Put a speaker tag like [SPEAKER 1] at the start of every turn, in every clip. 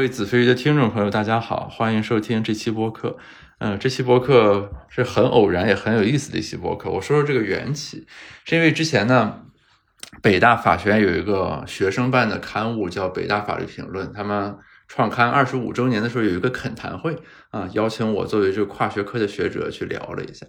[SPEAKER 1] 各位子非鱼的听众朋友，大家好，欢迎收听这期播客。嗯，这期播客是很偶然也很有意思的一期播客。我说说这个缘起，是因为之前呢，北大法学院有一个学生办的刊物叫《北大法律评论》，他们创刊二十五周年的时候有一个恳谈会啊，邀请我作为这个跨学科的学者去聊了一下。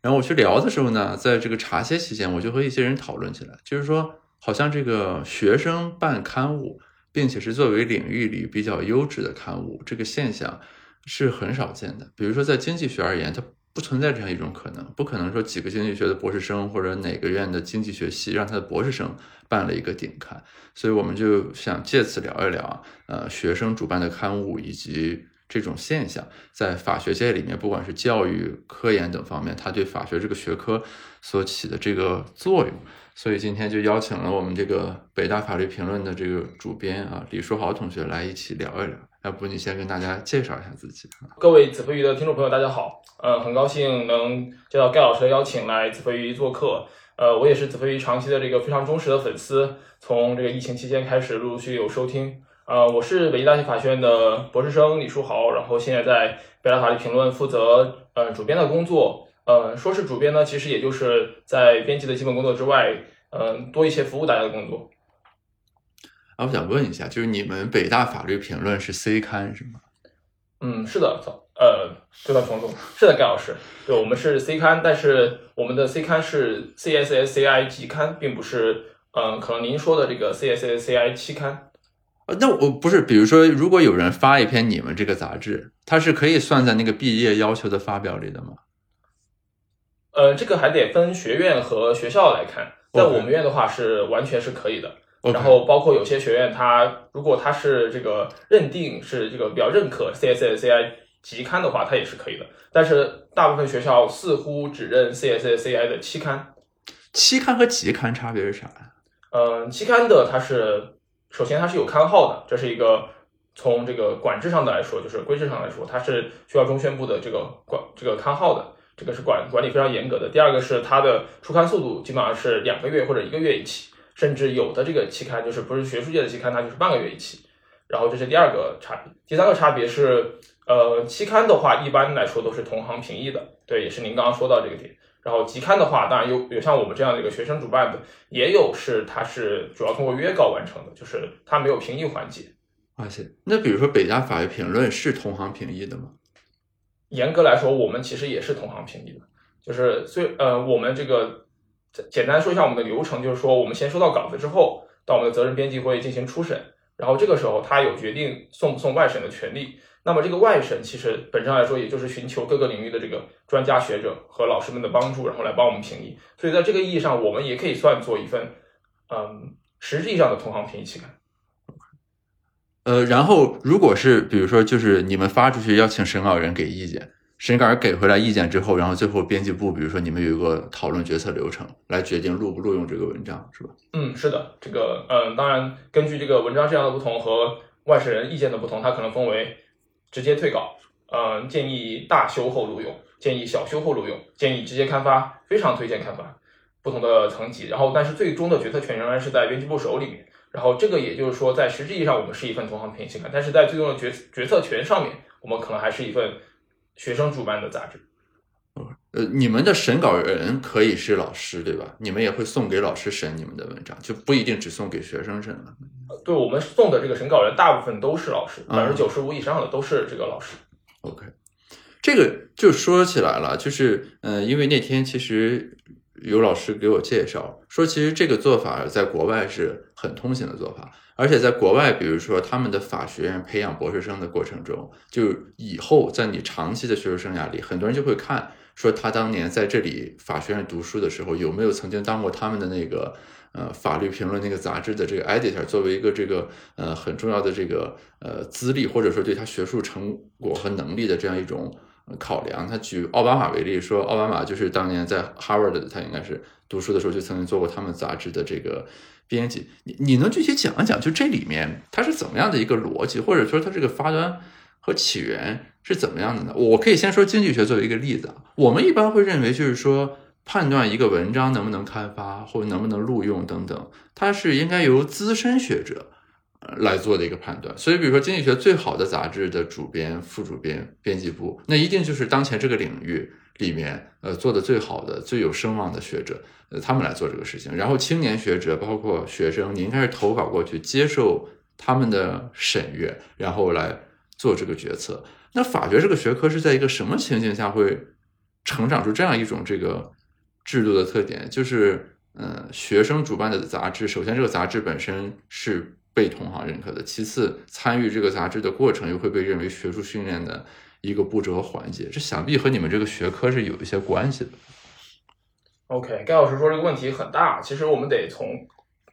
[SPEAKER 1] 然后我去聊的时候呢，在这个茶歇期间，我就和一些人讨论起来，就是说，好像这个学生办刊物。并且是作为领域里比较优质的刊物，这个现象是很少见的。比如说，在经济学而言，它不存在这样一种可能，不可能说几个经济学的博士生或者哪个院的经济学系让他的博士生办了一个顶刊。所以，我们就想借此聊一聊，呃，学生主办的刊物以及这种现象在法学界里面，不管是教育、科研等方面，它对法学这个学科所起的这个作用。所以今天就邀请了我们这个北大法律评论的这个主编啊李书豪同学来一起聊一聊。要不你先跟大家介绍一下自己。
[SPEAKER 2] 各位子非鱼的听众朋友，大家好。呃，很高兴能接到盖老师的邀请来子非鱼做客。呃，我也是子非鱼长期的这个非常忠实的粉丝，从这个疫情期间开始陆陆续有收听。呃，我是北京大学法学院的博士生李书豪，然后现在在北大法律评论负责呃主编的工作。呃，说是主编呢，其实也就是在编辑的基本工作之外，嗯，多一些服务大家的工作。
[SPEAKER 1] 啊，我想问一下，就是你们北大法律评论是 C 刊是吗？
[SPEAKER 2] 嗯，是的，呃，对吧，冯总，是的，盖老师，对，我们是 C 刊，但是我们的 C 刊是 CSSCI 级刊，并不是，嗯，可能您说的这个 CSSCI 期刊。
[SPEAKER 1] 呃，那我不是，比如说，如果有人发一篇你们这个杂志，它是可以算在那个毕业要求的发表里的吗？
[SPEAKER 2] 呃，这个还得分学院和学校来看，在我们院的话是完全是可以的。然后包括有些学院，它如果它是这个认定是这个比较认可 CSSCI 级刊的话，它也是可以的。但是大部分学校似乎只认 CSSCI 的期刊。
[SPEAKER 1] 期刊和期刊差别是啥呀？
[SPEAKER 2] 嗯，期刊的它是首先它是有刊号的，这是一个从这个管制上的来说，就是规制上来说，它是需要中宣部的这个管这个刊号的。这个是管管理非常严格的。第二个是它的出刊速度基本上是两个月或者一个月一期，甚至有的这个期刊就是不是学术界的期刊，它就是半个月一期。然后这是第二个差别。第三个差别是，呃，期刊的话一般来说都是同行评议的，对，也是您刚刚说到这个点。然后集刊的话，当然有有像我们这样的一个学生主办的，也有是它是主要通过约稿完成的，就是它没有评议环节。
[SPEAKER 1] 而且，那比如说北大法律评论是同行评议的吗？
[SPEAKER 2] 严格来说，我们其实也是同行评议的，就是虽呃，我们这个简单说一下我们的流程，就是说我们先收到稿子之后，到我们的责任编辑会进行初审，然后这个时候他有决定送不送外审的权利。那么这个外审其实本质上来说，也就是寻求各个领域的这个专家学者和老师们的帮助，然后来帮我们评议。所以在这个意义上，我们也可以算做一份嗯实际上的同行评议期刊。
[SPEAKER 1] 呃，然后如果是比如说，就是你们发出去要请审稿人给意见，审稿人给回来意见之后，然后最后编辑部，比如说你们有一个讨论决策流程，来决定录不录用这个文章，是吧？
[SPEAKER 2] 嗯，是的，这个嗯，当然根据这个文章质量的不同和外审人意见的不同，它可能分为直接退稿，嗯，建议大修后录用，建议小修后录用，建议直接刊发，非常推荐刊发，不同的层级。然后，但是最终的决策权仍然是在编辑部手里面。然后这个也就是说，在实质意义上，我们是一份同行评议期刊，但是在最终的决决策权上面，我们可能还是一份学生主办的杂志。
[SPEAKER 1] 呃，你们的审稿人可以是老师，对吧？你们也会送给老师审你们的文章，就不一定只送给学生审了。
[SPEAKER 2] 对我们送的这个审稿人，大部分都是老师，百分之九十五以上的都是这个老师。
[SPEAKER 1] OK，这个就说起来了，就是嗯，因为那天其实。有老师给我介绍说，其实这个做法在国外是很通行的做法，而且在国外，比如说他们的法学院培养博士生的过程中，就以后在你长期的学术生涯里，很多人就会看说他当年在这里法学院读书的时候，有没有曾经当过他们的那个呃法律评论那个杂志的这个 editor，作为一个这个呃很重要的这个呃资历，或者说对他学术成果和能力的这样一种。考量，他举奥巴马为例，说奥巴马就是当年在 Harvard，他应该是读书的时候就曾经做过他们杂志的这个编辑。你你能具体讲一讲，就这里面它是怎么样的一个逻辑，或者说它这个发端和起源是怎么样的呢？我可以先说经济学作为一个例子啊，我们一般会认为就是说判断一个文章能不能开发或者能不能录用等等，它是应该由资深学者。来做的一个判断。所以，比如说经济学最好的杂志的主编、副主编、编辑部，那一定就是当前这个领域里面呃做的最好的、最有声望的学者，呃他们来做这个事情。然后青年学者包括学生，你应该是投稿过去，接受他们的审阅，然后来做这个决策。那法学这个学科是在一个什么情境下会成长出这样一种这个制度的特点？就是，呃，学生主办的杂志，首先这个杂志本身是被同行认可的，其次参与这个杂志的过程又会被认为学术训练的一个步骤和环节，这想必和你们这个学科是有一些关系的。
[SPEAKER 2] OK，盖老师说这个问题很大，其实我们得从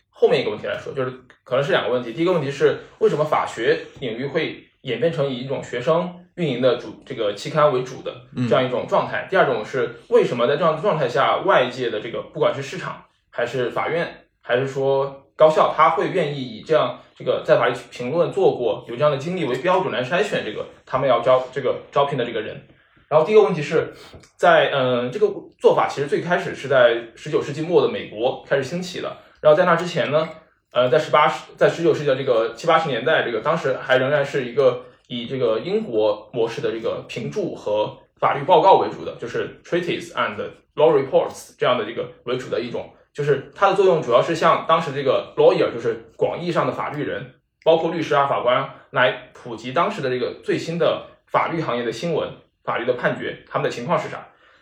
[SPEAKER 2] 后面一个问题来说，就是可能是两个问题。第一个问题是为什么法学领域会演变成以一种学生运营的主这个期刊为主的这样一种状态？第二种是为什么在这样的状态下，外界的这个不管是市场还是法院还是说高校，他会愿意以这样这个在法律评论做过有这样的经历为标准来筛选这个他们要招这个招聘的这个人。然后第一个问题是在嗯、这个做法其实最开始是在十九世纪末的美国开始兴起的。然后在那之前呢，呃，在十八在十九世纪的这个七八十年代，这个当时还仍然是一个以这个英国模式的这个评注和法律报告为主的，就是 treatise and law reports 这样的这个为主的一种，就是它的作用主要是向当时这个 lawyer，就是广义上的法律人，包括律师啊、法官来普及当时的这个最新的法律行业的新闻。法律的判决，他们的情况是啥？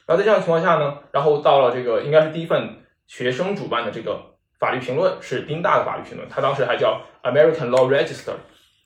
[SPEAKER 2] 然后在这样的情况下呢，然后到了这个应该是第一份学生主办的这个法律评论是宾大的法律评论，它当时还叫 American Law Register，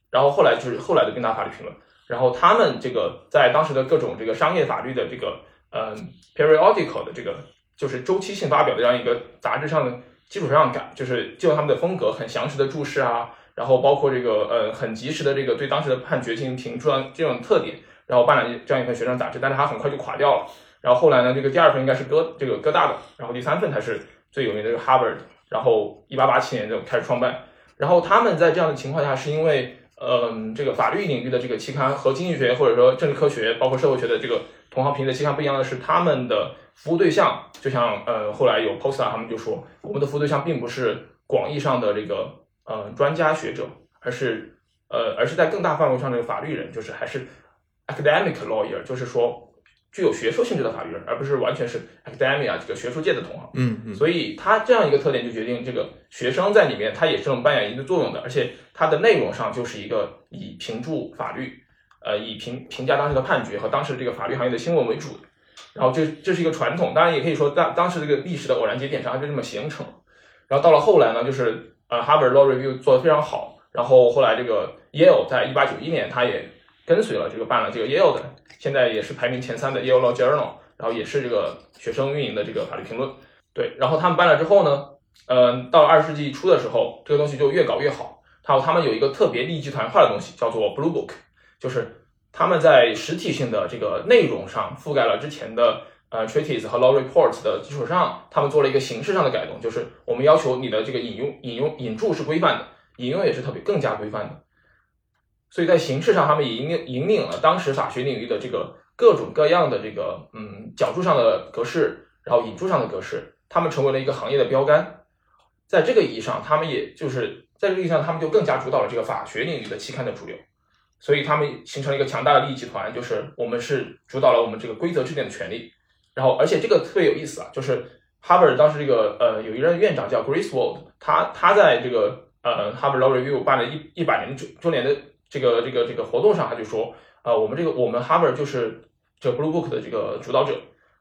[SPEAKER 2] 然后后来就是后来的宾大法律评论，然后他们这个在当时的各种这个商业法律的这个嗯 periodical 的这个就是周期性发表的这样一个杂志上的基础上改，就是就他们的风格很详实的注释啊，然后包括这个呃很及时的这个对当时的判决进行评出啊这种特点。然后办了这样一份学生杂志，但是它很快就垮掉了。然后后来呢，这个第二份应该是哥这个哥大的，然后第三份才是最有名的这个 Harvard。然后一八八七年就开始创办。然后他们在这样的情况下，是因为嗯、这个法律领域的这个期刊和经济学或者说政治科学，包括社会学的这个同行评的期刊不一样的是，他们的服务对象，就像呃后来有 Posta 他们就说，我们的服务对象并不是广义上的这个呃专家学者，而是呃而是在更大范围上的法律人，就是还是。academic lawyer 就是说具有学术性质的法律人，而不是完全是 academia 这个学术界的同行。
[SPEAKER 1] 嗯嗯，
[SPEAKER 2] 所以他这样一个特点就决定这个学生在里面他也是能扮演一定作用的，而且它的内容上就是一个以评注法律，呃，以评评价当时的判决和当时这个法律行业的新闻为主的。然后这这是一个传统，当然也可以说当当时这个历史的偶然节点上它就这么形成。然后到了后来呢，就是呃 Harvard Law Review 做的非常好，然后后来这个 Yale 在一八九一年他也。跟随了这个办了这个 Yale 的，现在也是排名前三的 Yale Law Journal，然后也是这个学生运营的这个法律评论。对，然后他们办了之后呢，呃，到了二十世纪初的时候，这个东西就越搞越好。还有他们有一个特别利益集团化的东西，叫做 Blue Book，就是他们在实体性的这个内容上覆盖了之前的呃 treaties 和 law reports 的基础上，他们做了一个形式上的改动，就是我们要求你的这个引用、引用、引注是规范的，引用也是特别更加规范的。所以在形式上，他们引领引领了当时法学领域的这个各种各样的这个嗯角注上的格式，然后引注上的格式，他们成为了一个行业的标杆。在这个意义上，他们也就是在这个意义上，他们就更加主导了这个法学领域的期刊的主流。所以他们形成了一个强大的利益集团，就是我们是主导了我们这个规则制定的权利。然后，而且这个特别有意思啊，就是 Harvard 当时这个呃有一任院长叫 Griswold，他他在这个呃 Harvard Law Review 办了一一百年周周年的。这个这个这个活动上，他就说，啊、呃，我们这个我们 Harvard 就是这 Blue Book 的这个主导者。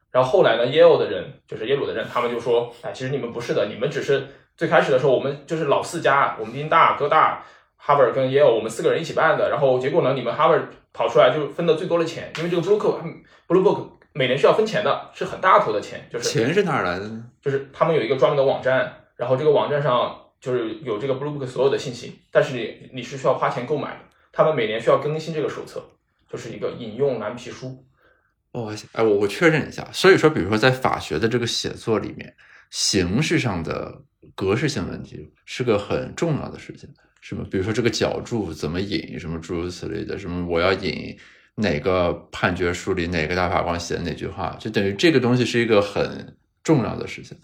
[SPEAKER 2] 然后后来呢，Yale 的人就是耶鲁的人，他们就说，哎，其实你们不是的，你们只是最开始的时候，我们就是老四家，我们宾大、哥大、Harvard 跟 Yale 我们四个人一起办的。然后结果呢，你们 Harvard 跑出来就分的最多的钱，因为这个 Blue Book Blue Book 每年需要分钱的，是很大头的钱，就是
[SPEAKER 1] 钱是哪儿来的呢？
[SPEAKER 2] 就是他们有一个专门的网站，然后这个网站上就是有这个 Blue Book 所有的信息，但是你你是需要花钱购买的。他们每年需要更新这个手册，就是一个引用蓝皮书。
[SPEAKER 1] 哦，哎，我我确认一下，所以说，比如说在法学的这个写作里面，形式上的格式性问题是个很重要的事情，是吗？比如说这个角注怎么引，什么诸如此类的，什么我要引哪个判决书里哪个大法官写的哪句话，就等于这个东西是一个很重要的事情。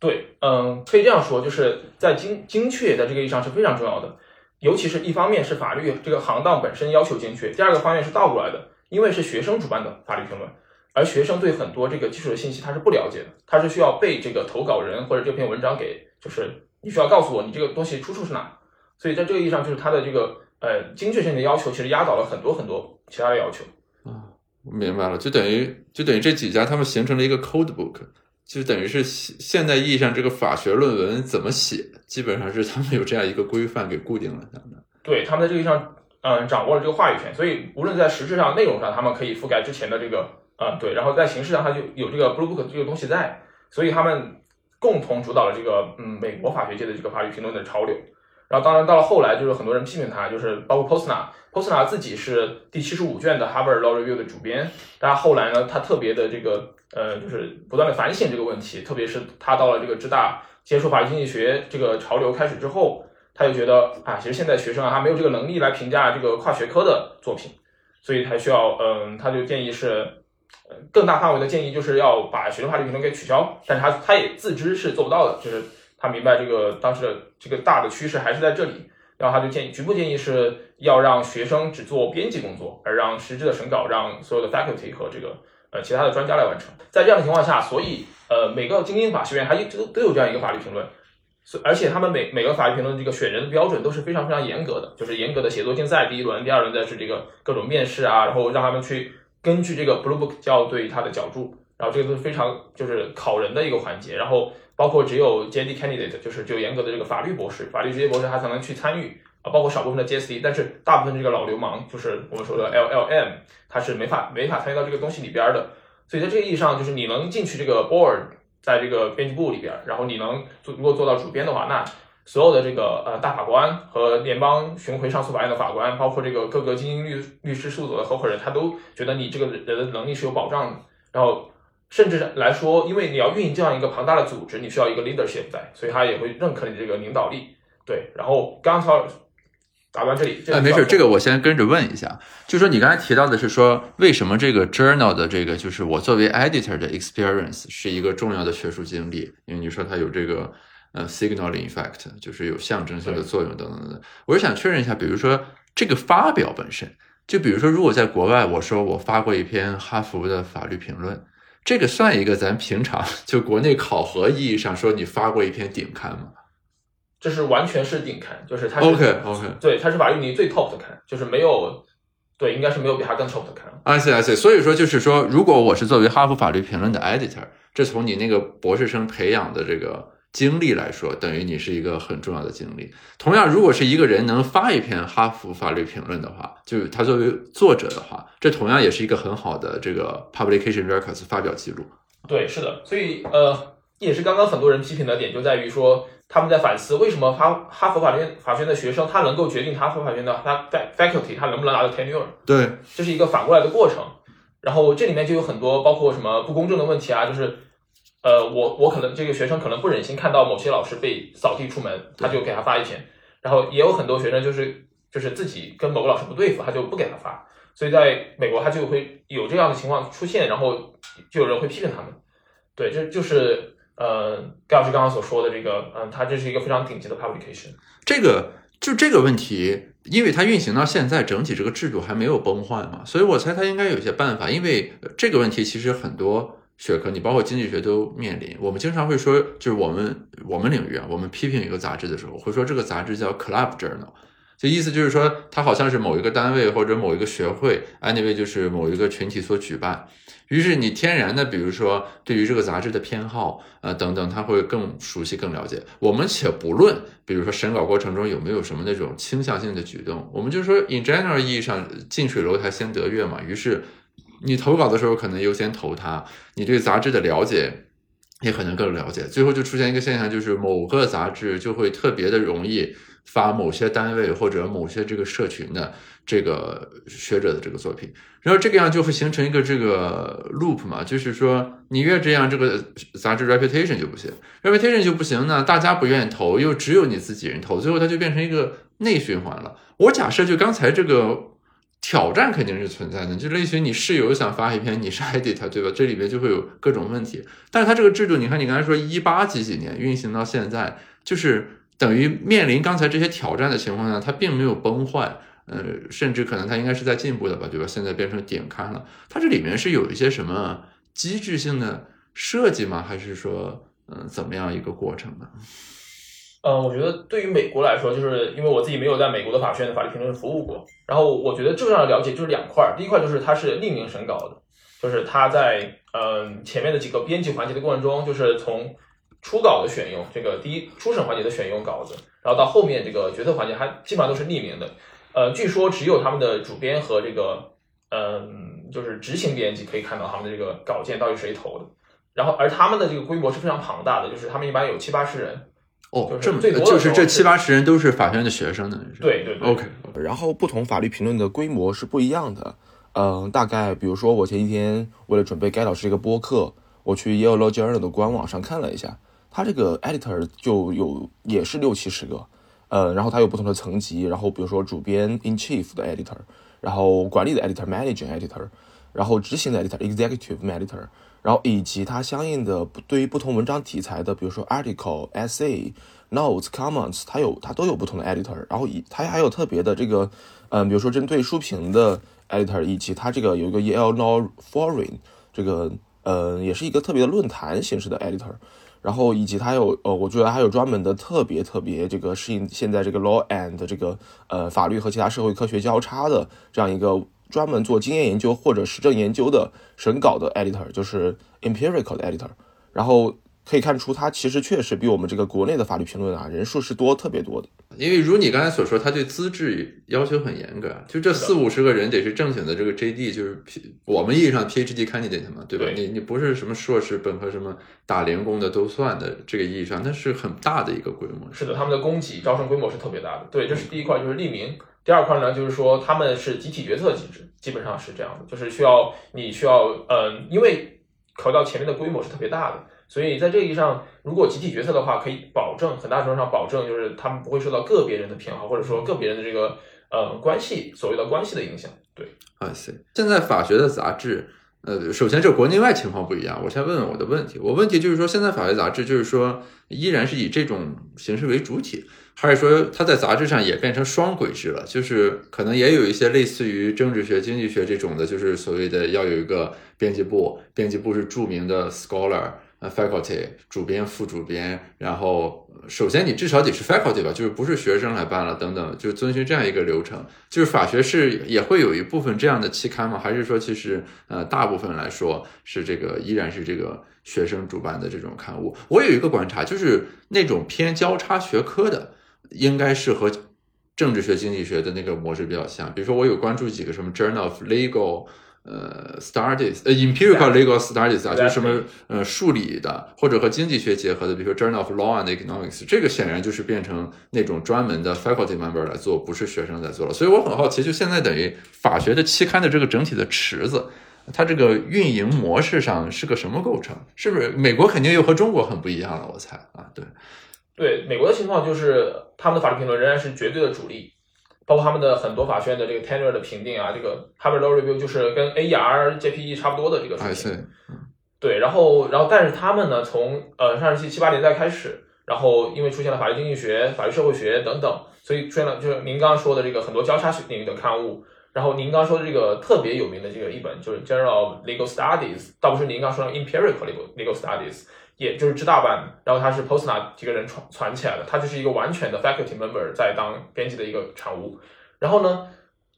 [SPEAKER 2] 对，嗯，可以这样说，就是在精精确在这个意义上是非常重要的。尤其是一方面是法律这个行当本身要求精确，第二个方面是倒过来的，因为是学生主办的法律评论，而学生对很多这个基础的信息他是不了解的，他是需要被这个投稿人或者这篇文章给，就是你需要告诉我你这个东西出处是哪，所以在这个意义上，就是它的这个呃精确性的要求，其实压倒了很多很多其他的要求。
[SPEAKER 1] 啊，明白了，就等于就等于这几家他们形成了一个 code book。就等于是现现代意义上这个法学论文怎么写，基本上是他们有这样一个规范给固定了。
[SPEAKER 2] 对，他们在这个意义上，嗯，掌握了这个话语权，所以无论在实质上、内容上，他们可以覆盖之前的这个，嗯，对，然后在形式上，它就有这个 blue book 这个东西在，所以他们共同主导了这个，嗯，美国法学界的这个法律评论的潮流。然后，当然到了后来，就是很多人批评他，就是包括 Posner，Posner 自己是第七十五卷的 Harvard Law Review 的主编，但是后来呢，他特别的这个。呃，就是不断的反省这个问题，特别是他到了这个浙大接触法律经济学这个潮流开始之后，他就觉得啊，其实现在学生啊，他没有这个能力来评价这个跨学科的作品，所以他需要，嗯，他就建议是，更大范围的建议就是要把学生法律评论给取消，但是他他也自知是做不到的，就是他明白这个当时的这个大的趋势还是在这里，然后他就建议局部建议是要让学生只做编辑工作，而让实质的审稿让所有的 faculty 和这个。呃，其他的专家来完成。在这样的情况下，所以呃，每个精英法学院它一都都有这样一个法律评论，所而且他们每每个法律评论这个选人的标准都是非常非常严格的，就是严格的写作竞赛，第一轮、第二轮的是这个各种面试啊，然后让他们去根据这个 blue book 校对他的角注，然后这个都是非常就是考人的一个环节，然后包括只有 JD candidate，就是只有严格的这个法律博士、法律职业博士他才能去参与。啊，包括少部分的 JSD，但是大部分这个老流氓，就是我们说的 LLM，他是没法没法参与到这个东西里边的。所以在这个意义上，就是你能进去这个 board，在这个编辑部里边，然后你能做如果做到主编的话，那所有的这个呃大法官和联邦巡回上诉法院的法官，包括这个各个精英律律师事务所的合伙人，他都觉得你这个人的能力是有保障的。然后甚至来说，因为你要运营这样一个庞大的组织，你需要一个 leadership 在，所以他也会认可你这个领导力。对，然后刚才。打断这里，
[SPEAKER 1] 哎，没事，这个我先跟着问一下，就说你刚才提到的是说，为什么这个 journal 的这个就是我作为 editor 的 experience 是一个重要的学术经历？因为你说它有这个呃 signaling effect，就是有象征性的作用等等等。我是想确认一下，比如说这个发表本身，就比如说如果在国外，我说我发过一篇哈佛的法律评论，这个算一个咱平常 就国内考核意义上说你发过一篇顶刊吗？
[SPEAKER 2] 这是完全是顶刊，就是它是
[SPEAKER 1] OK OK，
[SPEAKER 2] 对，它是法律里最 top 的刊，就是没有，对，应该是没有比它更 top 的刊。
[SPEAKER 1] I see I see，所以说就是说，如果我是作为哈佛法律评论的 editor，这从你那个博士生培养的这个经历来说，等于你是一个很重要的经历。同样，如果是一个人能发一篇哈佛法律评论的话，就是他作为作者的话，这同样也是一个很好的这个 publication records 发表记录。
[SPEAKER 2] 对，是的，所以呃，也是刚刚很多人批评的点就在于说。他们在反思为什么哈哈佛法院法学院的学生他能够决定哈佛法学院的他 faculty 他能不能拿到 tenure？
[SPEAKER 1] 对，
[SPEAKER 2] 这是一个反过来的过程。然后这里面就有很多包括什么不公正的问题啊，就是呃，我我可能这个学生可能不忍心看到某些老师被扫地出门，他就给他发一篇。然后也有很多学生就是就是自己跟某个老师不对付，他就不给他发。所以在美国他就会有这样的情况出现，然后就有人会批评他们。对，这就是。呃，盖老师刚刚所说的这个，嗯，他这是一个非常顶级的 publication。
[SPEAKER 1] 这个就这个问题，因为它运行到现在，整体这个制度还没有崩坏嘛，所以我猜它应该有一些办法。因为这个问题其实很多学科，你包括经济学都面临。我们经常会说，就是我们我们领域啊，我们批评一个杂志的时候，会说这个杂志叫 club journal，就意思就是说它好像是某一个单位或者某一个学会，anyway 就是某一个群体所举办。于是你天然的，比如说对于这个杂志的偏好，呃等等，他会更熟悉、更了解。我们且不论，比如说审稿过程中有没有什么那种倾向性的举动，我们就说 in general 意义上，近水楼台先得月嘛。于是你投稿的时候可能优先投它，你对杂志的了解也可能更了解。最后就出现一个现象，就是某个杂志就会特别的容易发某些单位或者某些这个社群的。这个学者的这个作品，然后这个样就会形成一个这个 loop 嘛，就是说你越这样，这个杂志 reputation 就不行，reputation 就不行呢，大家不愿意投，又只有你自己人投，最后它就变成一个内循环了。我假设就刚才这个挑战肯定是存在的，就类似于你室友想发一篇，你是 edit 对吧？这里边就会有各种问题。但是它这个制度，你看你刚才说一八几几年运行到现在，就是。等于面临刚才这些挑战的情况下，它并没有崩坏，呃，甚至可能它应该是在进步的吧，对吧？现在变成顶刊了，它这里面是有一些什么机制性的设计吗？还是说，嗯，怎么样一个过程呢？
[SPEAKER 2] 嗯，我觉得对于美国来说，就是因为我自己没有在美国的法学院的法律评论服务过，然后我觉得重要的了解就是两块，第一块就是它是匿名审稿的，就是它在嗯前面的几个编辑环节的过程中，就是从初稿的选用，这个第一初审环节的选用稿子，然后到后面这个决策环节，它基本上都是匿名的。呃，据说只有他们的主编和这个嗯就是执行编辑可以看到他们的这个稿件到底谁投的，然后而他们的这个规模是非常庞大的，就是他们一般有七八十人。
[SPEAKER 1] 哦，这么就是这七八十人都是法学院的学生的，
[SPEAKER 2] 对对对。
[SPEAKER 1] OK，
[SPEAKER 3] 然后不同法律评论的规模是不一样的。嗯，大概比如说我前几天为了准备该老师这个播客，我去 Yale Law Journal 的官网上看了一下，它这个 editor 就有也是六七十个，呃，然后它有不同的层级，然后比如说主编 in chief 的 editor，然后管理的 editor managing editor，然后执行的 editor executive editor。然后以及它相应的对于不同文章题材的，比如说 article、essay、notes、comments，它有它都有不同的 editor。然后以它还有特别的这个，嗯，比如说针对书评的 editor，以及它这个有一个 Yale Law Forum，这个呃也是一个特别的论坛形式的 editor。然后以及它有呃，我觉得还有专门的特别特别这个适应现在这个 law and 这个呃法律和其他社会科学交叉的这样一个。专门做经验研究或者实证研究的审稿的 editor，就是 empirical 的 editor，然后可以看出，他其实确实比我们这个国内的法律评论啊人数是多特别多的。
[SPEAKER 1] 因为如你刚才所说，他对资质要求很严格，就这四五十个人得是正经的这个 JD，就是 P 我们意义上 PhD candidate 嘛，对吧？你你不是什么硕士、本科什么打零工的都算的，这个意义上那是很大的一个规模。
[SPEAKER 2] 是的，他们的供给招生规模是特别大的。对，这是第一块，就是匿名。第二块呢，就是说他们是集体决策机制，基本上是这样的，就是需要你需要，嗯，因为考虑到前面的规模是特别大的，所以在这一上，如果集体决策的话，可以保证很大程度上保证，就是他们不会受到个别人的偏好，或者说个别人的这个呃关系所谓的关系的影响。对，
[SPEAKER 1] 啊，行，现在法学的杂志。呃，首先这国内外情况不一样，我先问问我的问题。我问题就是说，现在法律杂志就是说，依然是以这种形式为主体，还是说它在杂志上也变成双轨制了？就是可能也有一些类似于政治学、经济学这种的，就是所谓的要有一个编辑部，编辑部是著名的 scholar。呃，faculty 主编、副主编，然后首先你至少得是 faculty 吧，就是不是学生来办了，等等，就遵循这样一个流程。就是法学是也会有一部分这样的期刊吗？还是说其实呃大部分来说是这个依然是这个学生主办的这种刊物？我有一个观察，就是那种偏交叉学科的，应该是和政治学、经济学的那个模式比较像。比如说我有关注几个什么 Journal of Legal。呃，studies，呃，empirical legal studies 啊，就是什么呃数理的，或者和经济学结合的，比如说 Journal of Law and Economics，这个显然就是变成那种专门的 faculty member 来做，不是学生在做了。所以我很好奇，就现在等于法学的期刊的这个整体的池子，它这个运营模式上是个什么构成？是不是美国肯定又和中国很不一样了？我猜啊，对，
[SPEAKER 2] 对，美国的情况就是他们的法律评论仍然是绝对的主力。包括他们的很多法学院的这个 tenure 的评定啊，这个 Harvard Law Review 就是跟 AER、JPE 差不多的这个水平。对，然后，然后，但是他们呢，从呃上世纪七八年代开始，然后因为出现了法律经济学、法律社会学等等，所以出现了就是您刚刚说的这个很多交叉领域的刊物。然后您刚刚说的这个特别有名的这个一本就是 General Legal Studies，倒不是您刚说的 Empirical Legal Legal Studies。也就是知大班，然后他是 Postna 几个人传传起来的，他就是一个完全的 faculty member 在当编辑的一个产物。然后呢，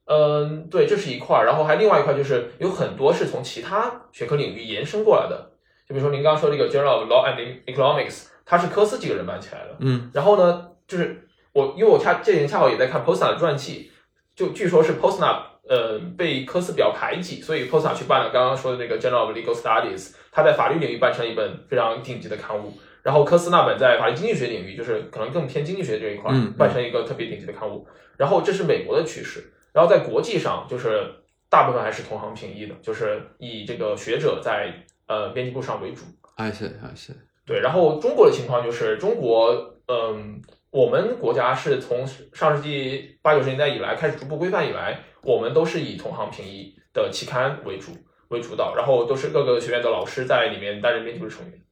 [SPEAKER 2] 嗯，对，这是一块儿，然后还另外一块就是有很多是从其他学科领域延伸过来的，就比如说您刚刚说这个 Journal of Law and Economics，它是科斯几个人办起来的，
[SPEAKER 1] 嗯，
[SPEAKER 2] 然后呢，就是我因为我恰这几天恰好也在看 Postna 的传记，就据说是 Postna。呃，被科斯比较排挤，所以 Posta 去办了刚刚说的那个 Journal of Legal Studies，他在法律领域办成一本非常顶级的刊物。然后科斯那本在法律经济学领域，就是可能更偏经济学这一块，办成一个特别顶级的刊物。然后这是美国的趋势。然后在国际上，就是大部分还是同行评议的，就是以这个学者在呃编辑部上为主。
[SPEAKER 1] 哎是哎是。
[SPEAKER 2] 对，然后中国的情况就是中国，嗯。我们国家是从上世纪八九十年代以来开始逐步规范以来，我们都是以同行评议的期刊为主为主导，然后都是各个学院的老师在里面担任编辑部成员。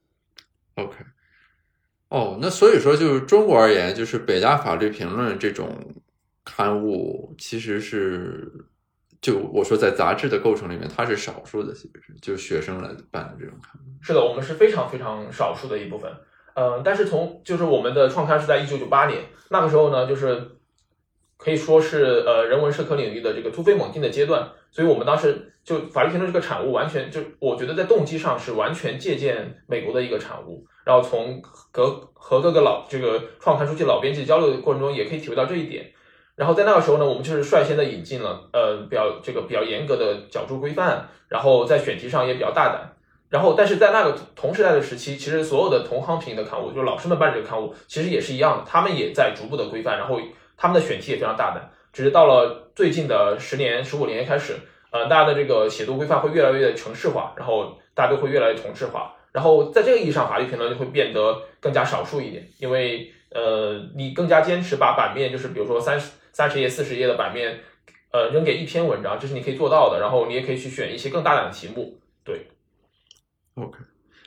[SPEAKER 1] OK，哦，那所以说，就是中国而言，就是北大法律评论这种刊物，其实是就我说在杂志的构成里面，它是少数的，其实是就学生来办的这种刊物。
[SPEAKER 2] 是的，我们是非常非常少数的一部分。嗯，但是从就是我们的创刊是在一九九八年，那个时候呢，就是可以说是呃人文社科领域的这个突飞猛进的阶段，所以我们当时就法律评论这个产物，完全就我觉得在动机上是完全借鉴美国的一个产物，然后从各和各个老这个创刊书记老编辑交流的过程中，也可以体会到这一点。然后在那个时候呢，我们就是率先的引进了呃比较这个比较严格的角注规范，然后在选题上也比较大胆。然后，但是在那个同时代的时期，其实所有的同行评的刊物，就是老师们办这个刊物，其实也是一样的，他们也在逐步的规范，然后他们的选题也非常大胆。只是到了最近的十年、十五年开始，呃，大家的这个写作规范会越来越城市化，然后大家都会越来越同质化。然后在这个意义上，法律评论就会变得更加少数一点，因为呃，你更加坚持把版面，就是比如说三十三十页、四十页的版面，呃，扔给一篇文章，这是你可以做到的。然后你也可以去选一些更大胆的题目，
[SPEAKER 1] OK，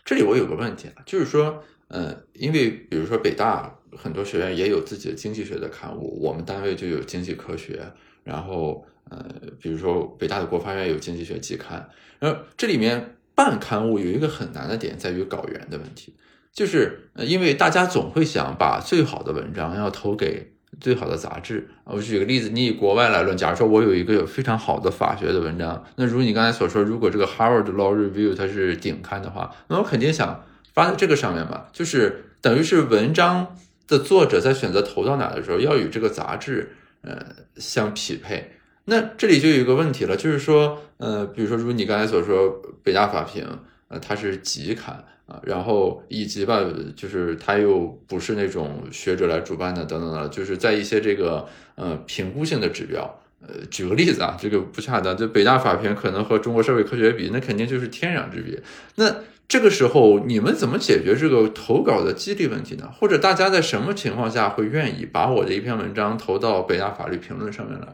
[SPEAKER 1] 这里我有个问题啊，就是说，呃，因为比如说北大很多学院也有自己的经济学的刊物，我们单位就有经济科学，然后呃，比如说北大的国发院有经济学季刊，然后这里面办刊物有一个很难的点在于稿源的问题，就是呃因为大家总会想把最好的文章要投给。最好的杂志我举个例子，你以国外来论，假如说我有一个有非常好的法学的文章，那如你刚才所说，如果这个 Harvard Law Review 它是顶刊的话，那我肯定想发在这个上面吧，就是等于是文章的作者在选择投到哪的时候，要与这个杂志呃相匹配。那这里就有一个问题了，就是说，呃，比如说如你刚才所说，北大法评，呃，它是集刊。啊，然后以及吧，就是他又不是那种学者来主办的，等等的，就是在一些这个呃评估性的指标，呃，举个例子啊，这个不恰当，就北大法评可能和中国社会科学比，那肯定就是天壤之别。那这个时候你们怎么解决这个投稿的激励问题呢？或者大家在什么情况下会愿意把我的一篇文章投到北大法律评论上面来？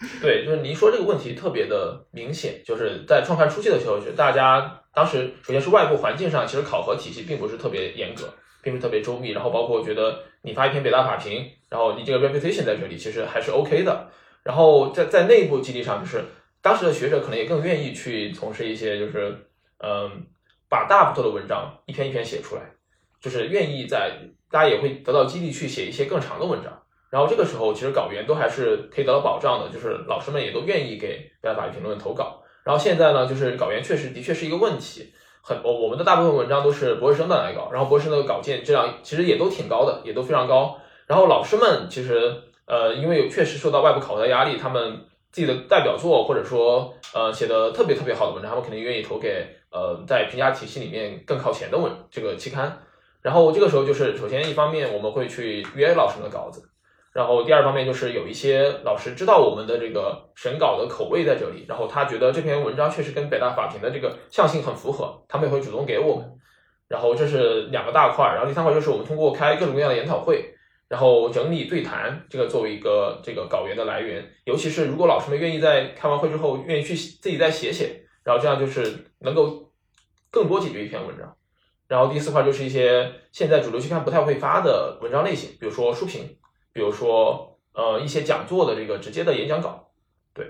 [SPEAKER 2] 对，就是您说这个问题特别的明显，就是在创刊初期的时候，是大家。当时首先是外部环境上，其实考核体系并不是特别严格，并不是特别周密。然后包括我觉得你发一篇北大法评，然后你这个 reputation 在这里其实还是 OK 的。然后在在内部激励上，就是当时的学者可能也更愿意去从事一些就是嗯，把大部头的文章一篇一篇写出来，就是愿意在大家也会得到激励去写一些更长的文章。然后这个时候其实稿源都还是可以得到保障的，就是老师们也都愿意给北大法律评论投稿。然后现在呢，就是稿源确实的确是一个问题，很我我们的大部分文章都是博士生的来稿，然后博士生的稿件质量其实也都挺高的，也都非常高。然后老师们其实呃，因为有确实受到外部考核的压力，他们自己的代表作或者说呃写的特别特别好的文章，他们肯定愿意投给呃在评价体系里面更靠前的文这个期刊。然后这个时候就是首先一方面我们会去约老师们的稿子。然后第二方面就是有一些老师知道我们的这个审稿的口味在这里，然后他觉得这篇文章确实跟北大法庭的这个向性很符合，他们也会主动给我们。然后这是两个大块，然后第三块就是我们通过开各种各样的研讨会，然后整理对谈这个作为一个这个稿源的来源，尤其是如果老师们愿意在开完会之后愿意去自己再写写，然后这样就是能够更多解决一篇文章。然后第四块就是一些现在主流期刊不太会发的文章类型，比如说书评。比如说，呃，一些讲座的这个直接的演讲稿，对。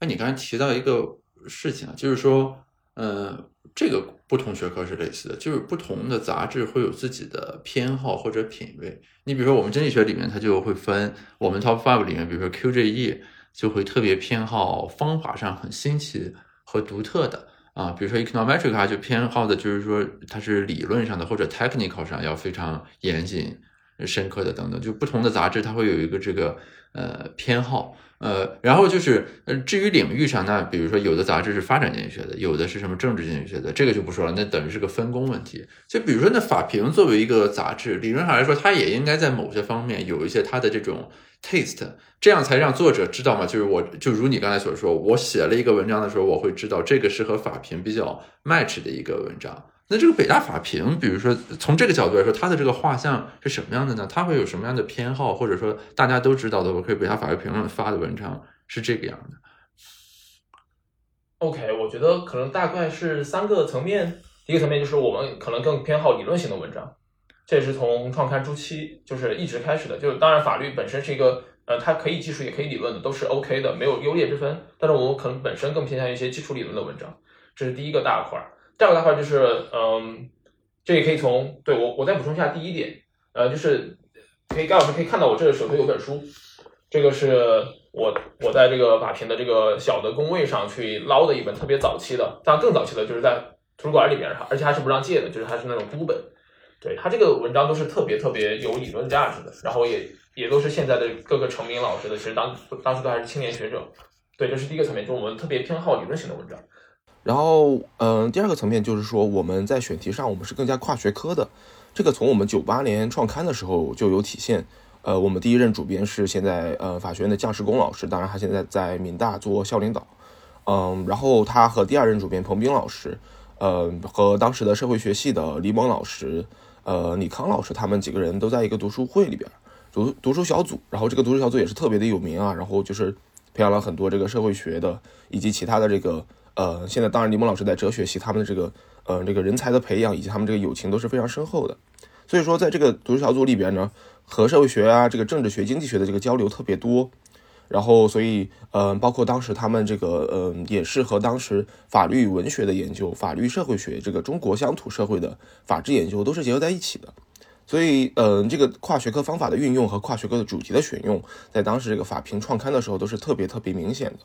[SPEAKER 1] 哎，你刚才提到一个事情啊，就是说，呃，这个不同学科是类似的，就是不同的杂志会有自己的偏好或者品味。你比如说，我们经济学里面它就会分，我们 Top Five 里面，比如说 QJE 就会特别偏好方法上很新奇和独特的啊，比如说 Econometrica 就偏好的就是说它是理论上的或者 technical 上要非常严谨。深刻的等等，就不同的杂志它会有一个这个呃偏好，呃，然后就是呃至于领域上，那比如说有的杂志是发展经济学的，有的是什么政治经济学的，这个就不说了，那等于是个分工问题。就比如说那法评作为一个杂志，理论上来说，它也应该在某些方面有一些它的这种 taste，这样才让作者知道嘛。就是我就如你刚才所说，我写了一个文章的时候，我会知道这个是和法评比较 match 的一个文章。那这个北大法评，比如说从这个角度来说，它的这个画像是什么样的呢？它会有什么样的偏好，或者说大家都知道的，我可以北大法律评论发的文章是这个样的。
[SPEAKER 2] OK，我觉得可能大概是三个层面。第一个层面就是我们可能更偏好理论型的文章，这也是从创刊初期就是一直开始的。就是当然法律本身是一个呃，它可以技术也可以理论的，都是 OK 的，没有优劣之分。但是我们可能本身更偏向一些基础理论的文章，这是第一个大块儿。第二个的话就是嗯，这也可以从对我我再补充一下第一点，呃，就是可以盖老师可以看到我这手头有本书，这个是我我在这个法庭的这个小的工位上去捞的一本特别早期的，当然更早期的就是在图书馆里边，而且还是不让借的，就是它是那种孤本。对它这个文章都是特别特别有理论价值的，然后也也都是现在的各个成名老师的，其实当当时都还是青年学者。对，这是第一个层面，就是我们特别偏好理论型的文章。
[SPEAKER 3] 然后，嗯，第二个层面就是说，我们在选题上，我们是更加跨学科的。这个从我们九八年创刊的时候就有体现。呃，我们第一任主编是现在呃法学院的姜世功老师，当然他现在在闽大做校领导。嗯，然后他和第二任主编彭斌老师，呃，和当时的社会学系的李猛老师。呃，李康老师他们几个人都在一个读书会里边读读书小组，然后这个读书小组也是特别的有名啊，然后就是培养了很多这个社会学的以及其他的这个呃，现在当然李梦老师在哲学系，他们的这个呃这个人才的培养以及他们这个友情都是非常深厚的，所以说在这个读书小组里边呢，和社会学啊这个政治学、经济学的这个交流特别多。然后，所以，嗯，包括当时他们这个，嗯，也是和当时法律文学的研究、法律社会学这个中国乡土社会的法治研究都是结合在一起的。所以，嗯，这个跨学科方法的运用和跨学科的主题的选用，在当时这个法评创刊的时候都是特别特别明显的。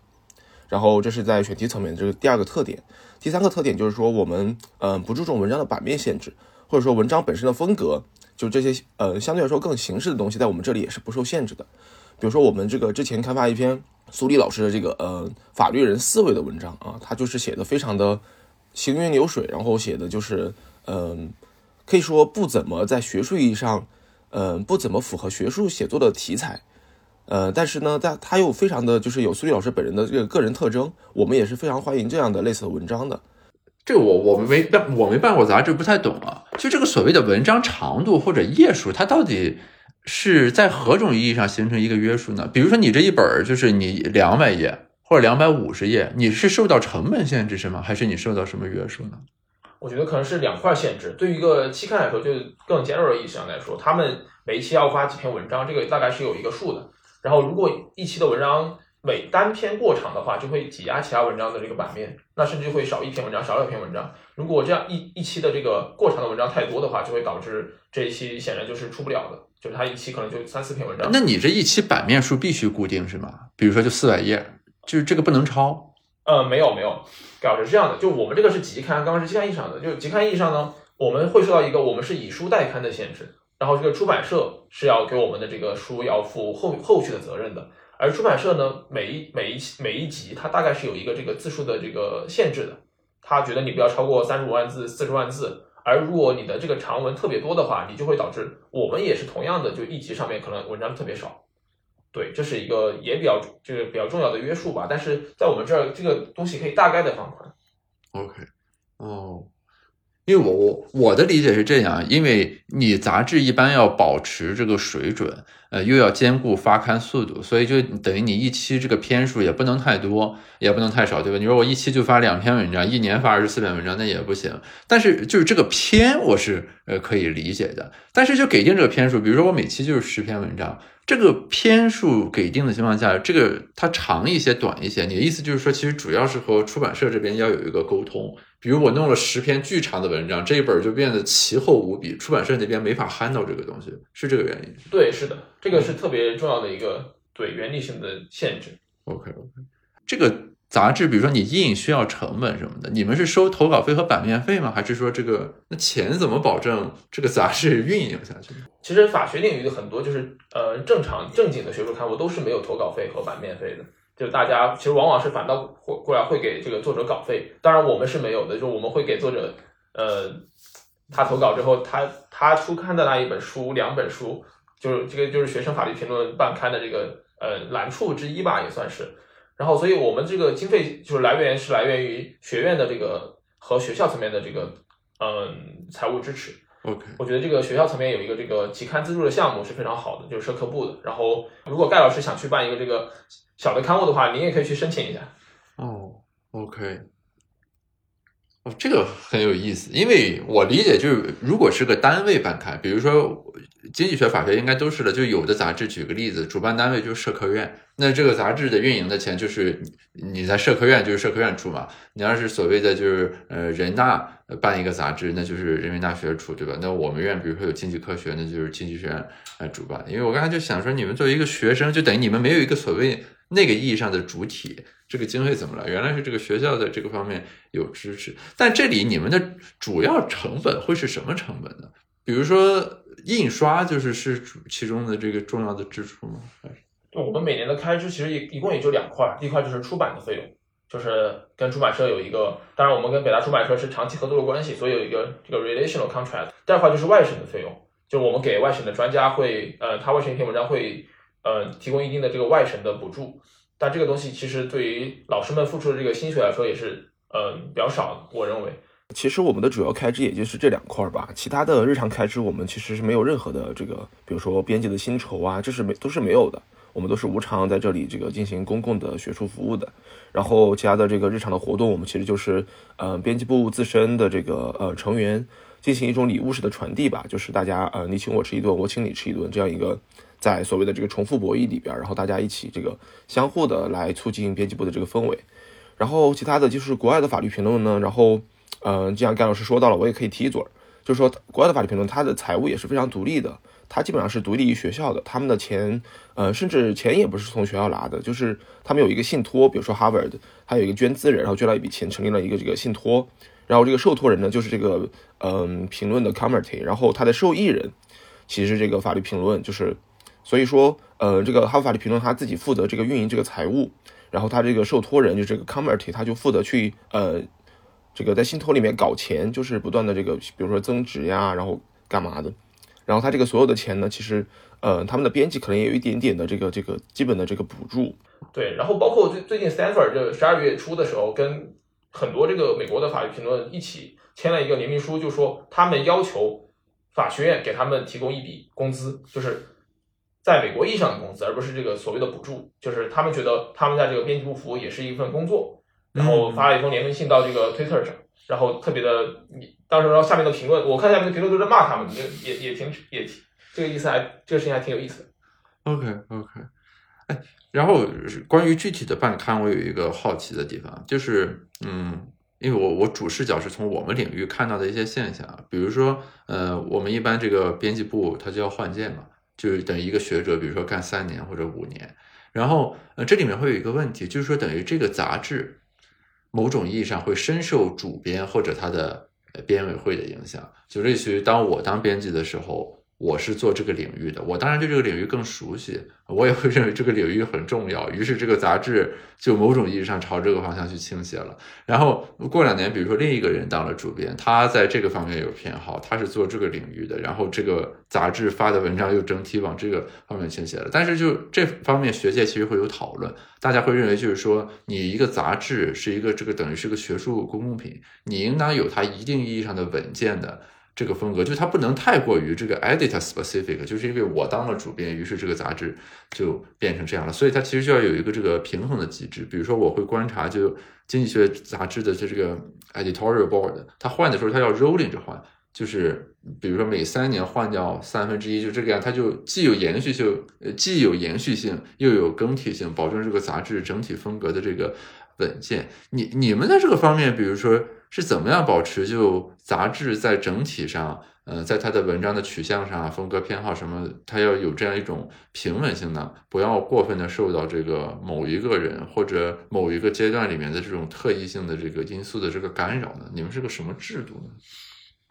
[SPEAKER 3] 然后，这是在选题层面，这是第二个特点。第三个特点就是说，我们，嗯，不注重文章的版面限制，或者说文章本身的风格，就这些，呃，相对来说更形式的东西，在我们这里也是不受限制的。比如说，我们这个之前开发一篇苏黎老师的这个呃法律人思维的文章啊，他就是写的非常的行云流水，然后写的就是嗯，可以说不怎么在学术意义上，嗯，不怎么符合学术写作的题材，呃，但是呢，他他又非常的就是有苏黎老师本人的这个个人特征，我们也是非常欢迎这样的类似的文章的。
[SPEAKER 1] 这个我我们没办我没办过杂志，不太懂啊。就这个所谓的文章长度或者页数，它到底？是在何种意义上形成一个约束呢？比如说，你这一本就是你两百页或者两百五十页，你是受到成本限制是吗？还是你受到什么约束呢？
[SPEAKER 2] 我觉得可能是两块限制。对于一个期刊来说，就更尖锐的意义上来说，他们每一期要发几篇文章，这个大概是有一个数的。然后，如果一期的文章每单篇过长的话，就会挤压其他文章的这个版面，那甚至会少一篇文章，少两篇文章。如果这样一一期的这个过长的文章太多的话，就会导致这一期显然就是出不了的。就是它一期可能就三四篇文章，
[SPEAKER 1] 那你这一期版面数必须固定是吗？比如说就四百页，就是这个不能超。
[SPEAKER 2] 呃，没有没有，表示是这样的，就我们这个是集刊，刚刚是期刊意义上的，就集刊意义上呢，我们会受到一个我们是以书代刊的限制，然后这个出版社是要给我们的这个书要负后后续的责任的，而出版社呢，每一每一每一集它大概是有一个这个字数的这个限制的，他觉得你不要超过三十五万字、四十万字。而如果你的这个长文特别多的话，你就会导致我们也是同样的，就一集上面可能文章特别少。对，这是一个也比较就是比较重要的约束吧。但是在我们这儿，这个东西可以大概的放宽。
[SPEAKER 1] OK，哦。因为我我我的理解是这样，因为你杂志一般要保持这个水准，呃，又要兼顾发刊速度，所以就等于你一期这个篇数也不能太多，也不能太少，对吧？你说我一期就发两篇文章，一年发二十四篇文章，那也不行。但是就是这个篇，我是呃可以理解的。但是就给定这个篇数，比如说我每期就是十篇文章，这个篇数给定的情况下，这个它长一些、短一些，你的意思就是说，其实主要是和出版社这边要有一个沟通。比如我弄了十篇巨长的文章，这一本就变得奇厚无比，出版社那边没法 handle 这个东西，是这个原因？
[SPEAKER 2] 对，是的，这个是特别重要的一个对原理性的限制。
[SPEAKER 1] OK OK，这个杂志，比如说你印需要成本什么的，你们是收投稿费和版面费吗？还是说这个那钱怎么保证这个杂志运营下去？
[SPEAKER 2] 其实法学领域的很多就是呃正常正经的学术刊物都是没有投稿费和版面费的。就大家其实往往是反倒过过来会给这个作者稿费，当然我们是没有的，就我们会给作者，呃，他投稿之后，他他出刊的那一本书、两本书，就是这个就是学生法律评论办刊的这个呃难处之一吧，也算是。然后，所以我们这个经费就是来源是来源于学院的这个和学校层面的这个嗯财务支持。
[SPEAKER 1] OK，
[SPEAKER 2] 我觉得这个学校层面有一个这个期刊资助的项目是非常好的，就是社科部的。然后，如果盖老师想去办一个这个。小的刊物的话，您也可以去申请一下。
[SPEAKER 1] 哦，OK。哦，这个很有意思，因为我理解就是，如果是个单位办刊，比如说经济学、法学应该都是的，就有的杂志，举个例子，主办单位就是社科院，那这个杂志的运营的钱就是你在社科院就是社科院出嘛，你要是所谓的就是呃人大办一个杂志，那就是人民大学出，对吧？那我们院比如说有经济科学，那就是经济学院来主办。因为我刚才就想说，你们作为一个学生，就等于你们没有一个所谓那个意义上的主体。这个经费怎么来？原来是这个学校在这个方面有支持，但这里你们的主要成本会是什么成本呢？比如说印刷，就是是其中的这个重要的支出吗？
[SPEAKER 2] 就我们每年的开支其实一一共也就两块，一块就是出版的费用，就是跟出版社有一个，当然我们跟北大出版社是长期合作的关系，所以有一个这个 relational contract。第二块就是外审的费用，就我们给外审的专家会，呃，他外审一篇文章会，呃，提供一定的这个外审的补助。但这个东西其实对于老师们付出的这个心血来说也是，呃，比较少。我认为，
[SPEAKER 3] 其实我们的主要开支也就是这两块儿吧，其他的日常开支我们其实是没有任何的这个，比如说编辑的薪酬啊，这是没都是没有的。我们都是无偿在这里这个进行公共的学术服务的。然后其他的这个日常的活动，我们其实就是，呃，编辑部自身的这个呃成员进行一种礼物式的传递吧，就是大家呃你请我吃一顿，我请你吃一顿这样一个。在所谓的这个重复博弈里边，然后大家一起这个相互的来促进编辑部的这个氛围，然后其他的就是国外的法律评论呢，然后，嗯，就像甘老师说到了，我也可以提一嘴，就是说国外的法律评论它的财务也是非常独立的，它基本上是独立于学校的，他们的钱，呃，甚至钱也不是从学校拿的，就是他们有一个信托，比如说 Harvard，他有一个捐资人，然后捐了一笔钱，成立了一个这个信托，然后这个受托人呢就是这个嗯评论的 committee，然后他的受益人其实这个法律评论就是。所以说，呃，这个哈佛法律评论他自己负责这个运营这个财务，然后他这个受托人就这个 committee 他就负责去呃，这个在信托里面搞钱，就是不断的这个比如说增值呀，然后干嘛的，然后他这个所有的钱呢，其实呃他们的编辑可能也有一点点的这个这个基本的这个补助。
[SPEAKER 2] 对，然后包括最最近 Stanford 这十二月初的时候，跟很多这个美国的法律评论一起签了一个联名书，就说他们要求法学院给他们提供一笔工资，就是。在美国意义上的工资，而不是这个所谓的补助，就是他们觉得他们在这个编辑部服务也是一份工作，然后发了一封联名信到这个 Twitter 上，然后特别的，你到时候下面的评论，我看下面的评论都在骂他们，也也也挺也这个意思还这个事情还挺有意思的。
[SPEAKER 1] OK OK，哎，然后关于具体的办刊，我有一个好奇的地方，就是嗯，因为我我主视角是从我们领域看到的一些现象，比如说呃，我们一般这个编辑部它就要换届嘛。就是等于一个学者，比如说干三年或者五年，然后呃，这里面会有一个问题，就是说等于这个杂志某种意义上会深受主编或者他的编委会的影响，就类似于当我当编辑的时候。我是做这个领域的，我当然对这个领域更熟悉，我也会认为这个领域很重要。于是这个杂志就某种意义上朝这个方向去倾斜了。然后过两年，比如说另一个人当了主编，他在这个方面有偏好，他是做这个领域的，然后这个杂志发的文章又整体往这个方面倾斜了。但是就这方面，学界其实会有讨论，大家会认为就是说，你一个杂志是一个这个等于是个学术公共品，你应当有它一定意义上的稳健的。这个风格就它不能太过于这个 editor specific，就是因为我当了主编，于是这个杂志就变成这样了。所以它其实就要有一个这个平衡的机制。比如说，我会观察，就经济学杂志的这这个 editorial board，它换的时候它要 rolling 着换，就是比如说每三年换掉三分之一，就这个样，它就既有延续性，呃，既有延续性，又有更替性，保证这个杂志整体风格的这个稳健。你你们在这个方面，比如说。是怎么样保持就杂志在整体上，呃，在它的文章的取向上、风格偏好什么，它要有这样一种平稳性呢？不要过分的受到这个某一个人或者某一个阶段里面的这种特异性的这个因素的这个干扰呢？你们是个什么制度呢？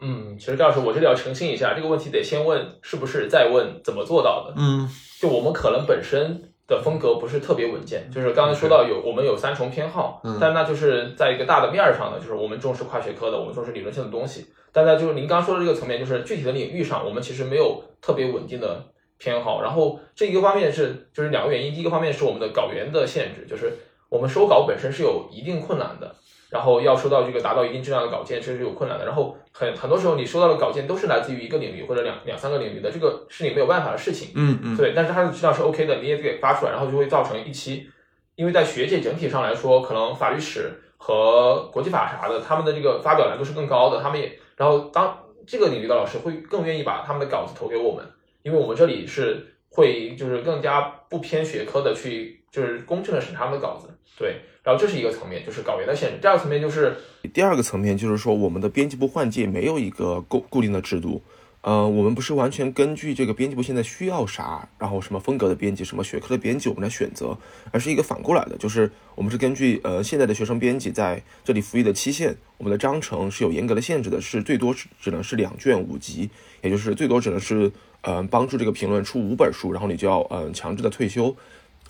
[SPEAKER 2] 嗯，其实赵老师，我这里要澄清一下，这个问题得先问是不是，再问怎么做到的。
[SPEAKER 1] 嗯，
[SPEAKER 2] 就我们可能本身。的风格不是特别稳健，就是刚才说到有我们有三重偏好，但那就是在一个大的面儿上的，就是我们重视跨学科的，我们重视理论性的东西。但在就是您刚说的这个层面，就是具体的领域上，我们其实没有特别稳定的偏好。然后这一个方面是就是两个原因，第一个方面是我们的稿源的限制，就是我们收稿本身是有一定困难的。然后要收到这个达到一定质量的稿件，这是有困难的。然后很很多时候，你收到的稿件都是来自于一个领域或者两两三个领域的，这个是你没有办法的事情。
[SPEAKER 1] 嗯嗯。
[SPEAKER 2] 对，但是它的质量是 OK 的，你也给发出来，然后就会造成一期，因为在学界整体上来说，可能法律史和国际法啥的，他们的这个发表难度是更高的，他们也然后当这个领域的老师会更愿意把他们的稿子投给我们，因为我们这里是会就是更加不偏学科的去就是公正的审查他们的稿子，对，然后这是一个层面，就是稿源的限制。第二个层面就是
[SPEAKER 3] 第二个层面就是说，我们的编辑部换届没有一个固固定的制度。呃，我们不是完全根据这个编辑部现在需要啥，然后什么风格的编辑、什么学科的编辑，我们来选择，而是一个反过来的，就是我们是根据呃现在的学生编辑在这里服役的期限，我们的章程是有严格的限制的，是最多只能是两卷五集，也就是最多只能是呃帮助这个评论出五本书，然后你就要呃强制的退休，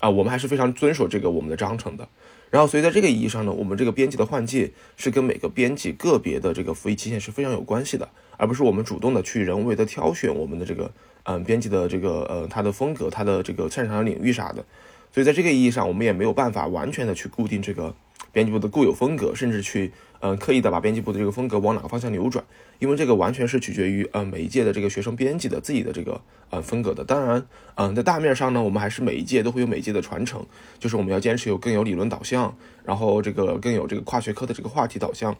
[SPEAKER 3] 啊，我们还是非常遵守这个我们的章程的。然后，所以在这个意义上呢，我们这个编辑的换届是跟每个编辑个别的这个服役期限是非常有关系的，而不是我们主动的去人为的挑选我们的这个嗯编辑的这个呃他的风格、他的这个擅长的领域啥的。所以在这个意义上，我们也没有办法完全的去固定这个编辑部的固有风格，甚至去。嗯，刻意的把编辑部的这个风格往哪个方向扭转，因为这个完全是取决于呃每一届的这个学生编辑的自己的这个呃风格的。当然，嗯，在大面上呢，我们还是每一届都会有每一届的传承，就是我们要坚持有更有理论导向，然后这个更有这个跨学科的这个话题导向。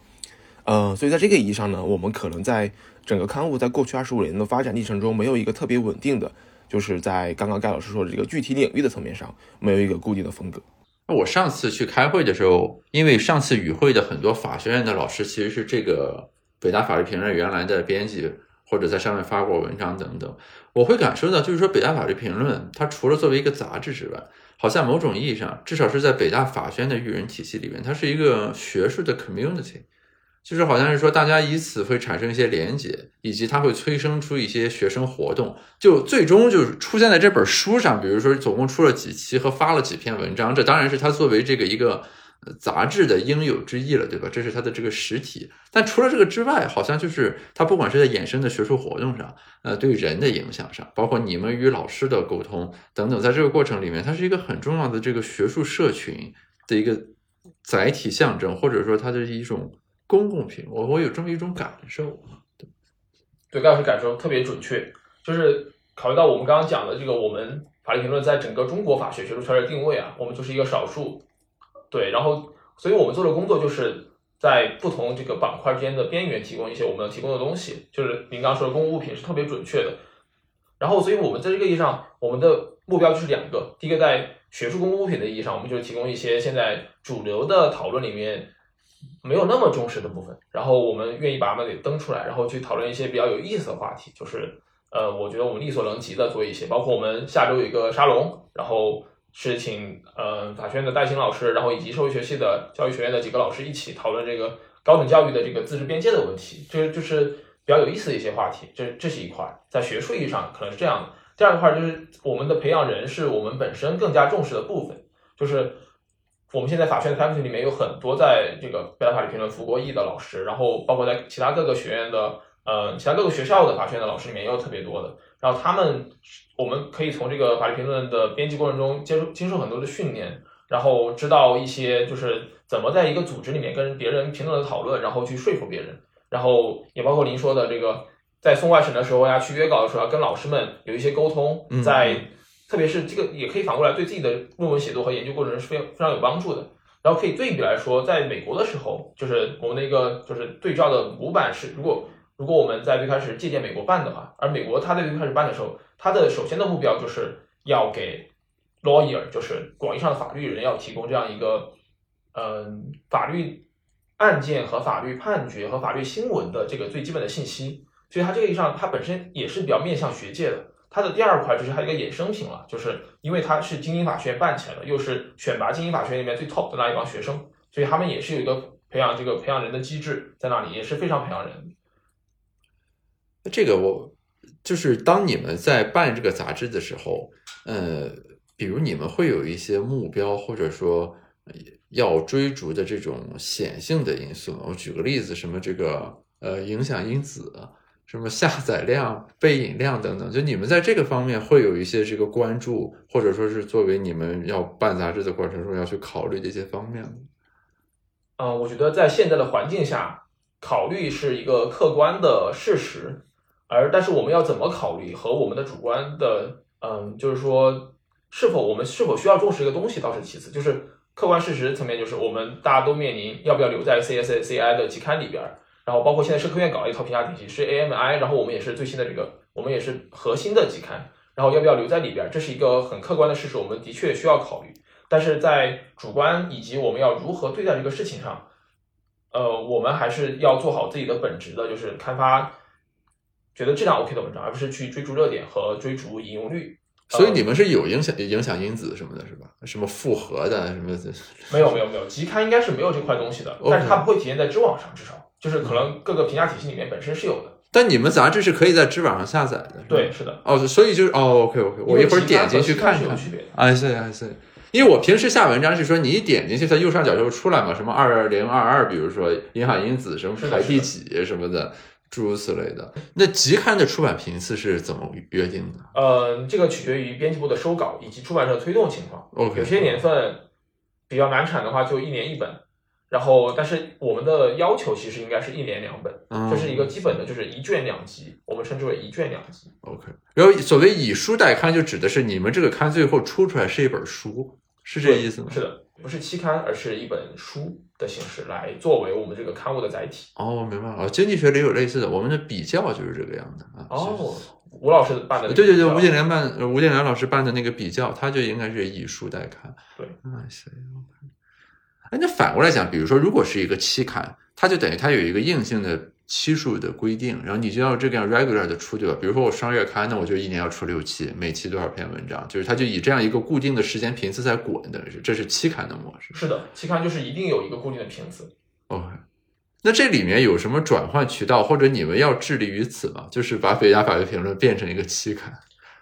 [SPEAKER 3] 呃，所以在这个意义上呢，我们可能在整个刊物在过去二十五年的发展历程中，没有一个特别稳定的，就是在刚刚盖老师说的这个具体领域的层面上，没有一个固定的风格。
[SPEAKER 1] 那我上次去开会的时候，因为上次与会的很多法学院的老师其实是这个北大法律评论原来的编辑，或者在上面发过文章等等，我会感受到，就是说北大法律评论它除了作为一个杂志之外，好像某种意义上，至少是在北大法学院的育人体系里面，它是一个学术的 community。就是好像是说，大家以此会产生一些连结，以及它会催生出一些学生活动，就最终就是出现在这本书上。比如说，总共出了几期和发了几篇文章，这当然是它作为这个一个杂志的应有之义了，对吧？这是它的这个实体。但除了这个之外，好像就是它不管是在衍生的学术活动上，呃，对人的影响上，包括你们与老师的沟通等等，在这个过程里面，它是一个很重要的这个学术社群的一个载体象征，或者说它的一种。公共品，我我有这么一种感受，
[SPEAKER 2] 对，对，盖老师感受特别准确，就是考虑到我们刚刚讲的这个，我们法律评论在整个中国法学学术圈的定位啊，我们就是一个少数，对，然后，所以我们做的工作就是在不同这个板块之间的边缘提供一些我们提供的东西，就是您刚刚说的公共物品是特别准确的，然后，所以我们在这个意义上，我们的目标就是两个，第一个在学术公共物品的意义上，我们就提供一些现在主流的讨论里面。没有那么重视的部分，然后我们愿意把它们给登出来，然后去讨论一些比较有意思的话题。就是，呃，我觉得我们力所能及的做一些，包括我们下周有一个沙龙，然后是请呃法学院的戴鑫老师，然后以及社会学系的教育学院的几个老师一起讨论这个高等教育的这个自治边界的问题。这就是比较有意思的一些话题。这这是一块，在学术意义上可能是这样的。第二块就是我们的培养人是我们本身更加重视的部分，就是。我们现在法学院的 faculty 里面有很多在这个北大法律评论服过役的老师，然后包括在其他各个学院的，呃，其他各个学校的法学院的老师里面也有特别多的。然后他们，我们可以从这个法律评论的编辑过程中接受接受很多的训练，然后知道一些就是怎么在一个组织里面跟别人平等的讨论，然后去说服别人。然后也包括您说的这个，在送外审的时候呀，去约稿的时候要跟老师们有一些沟通，在。特别是这个也可以反过来对自己的论文写作和研究过程是非常非常有帮助的。然后可以对比来说，在美国的时候，就是我们的一个就是对照的模板是，如果如果我们在最开始借鉴美国办的话，而美国它在最开始办的时候，它的首先的目标就是要给 lawyer，就是广义上的法律人，要提供这样一个嗯法律案件和法律判决和法律新闻的这个最基本的信息。所以它这个意义上，它本身也是比较面向学界的。它的第二块就是它一个衍生品了，就是因为它是精英法学院办起来的，又是选拔精英法学院里面最 top 的那一帮学生，所以他们也是有一个培养这个培养人的机制在那里，也是非常培养人。
[SPEAKER 1] 这个我就是当你们在办这个杂志的时候，呃，比如你们会有一些目标，或者说要追逐的这种显性的因素。我举个例子，什么这个呃影响因子。什么下载量、背影量等等，就你们在这个方面会有一些这个关注，或者说是作为你们要办杂志的过程中要去考虑的一些方面吗？
[SPEAKER 2] 嗯，我觉得在现在的环境下，考虑是一个客观的事实，而但是我们要怎么考虑和我们的主观的，嗯，就是说是否我们是否需要重视一个东西倒是其次，就是客观事实层面就是我们大家都面临要不要留在 CSCI 的期刊里边儿，然后包括现在社科院搞了一套评价体系是 AMI，然后我们也是最新的这个，我们也是核心的期刊，然后要不要留在里边儿，这是一个很客观的事实，我们的确需要考虑。但是在主观以及我们要如何对待这个事情上，呃，我们还是要做好自己的本职的，就是刊发觉得质量 OK 的文章，而不是去追逐热点和追逐引用率。
[SPEAKER 1] 所以你们是有影响影响因子什么的，是吧？什么复合的什么的？
[SPEAKER 2] 没有没有没有，集刊应该是没有这块东西的，但是它不会体现在知网上，至少就是可能各个评价体系里面本身是有的。
[SPEAKER 1] 但你们杂志是可以在知网上下载的，
[SPEAKER 2] 对，是的。
[SPEAKER 1] 哦，所以就是哦，OK OK，我一会儿点进去看
[SPEAKER 2] 有。区别的。
[SPEAKER 1] I see I see，因为我平时下文章是说你一点进去，它右上角就会出来嘛，什么二零二二，比如说银海因子什么排第几什么的，诸如此类的。那集刊的出版频次是怎么约定的
[SPEAKER 2] 呃，这个取决于编辑部的收稿以及出版社的推动情况。
[SPEAKER 1] ？OK，
[SPEAKER 2] 有些年份比较难产的话，就一年一本。然后，但是我们的要求其实应该是一年两本，
[SPEAKER 1] 嗯
[SPEAKER 2] 这是一个基本的，就是一卷两集，我们称之为一卷两集。
[SPEAKER 1] OK。然后所谓以书代刊，就指的是你们这个刊最后出出来是一本书，是这意思吗？
[SPEAKER 2] 是的，不是期刊，而是一本书的形式来作为我们这个刊物的载体。
[SPEAKER 1] 哦，我明白了。哦经济学里有类似的，我们的比较就是这个样的啊。
[SPEAKER 2] 哦，吴老师办的
[SPEAKER 1] 对对对，吴建良办，呃吴建良老师办的那个比较，他就应该是以书代刊。
[SPEAKER 2] 对
[SPEAKER 1] 啊，行。哎，那反过来讲，比如说，如果是一个期刊，它就等于它有一个硬性的期数的规定，然后你就要这个样 regular 的出，对吧？比如说我双月刊，那我就一年要出六期，每期多少篇文章，就是它就以这样一个固定的时间频次在滚，等于是这是期刊的模式。
[SPEAKER 2] 是的，期刊就是一定有一个固定的频次。
[SPEAKER 1] OK，那这里面有什么转换渠道，或者你们要致力于此吗？就是把北大法律评论变成一个期刊？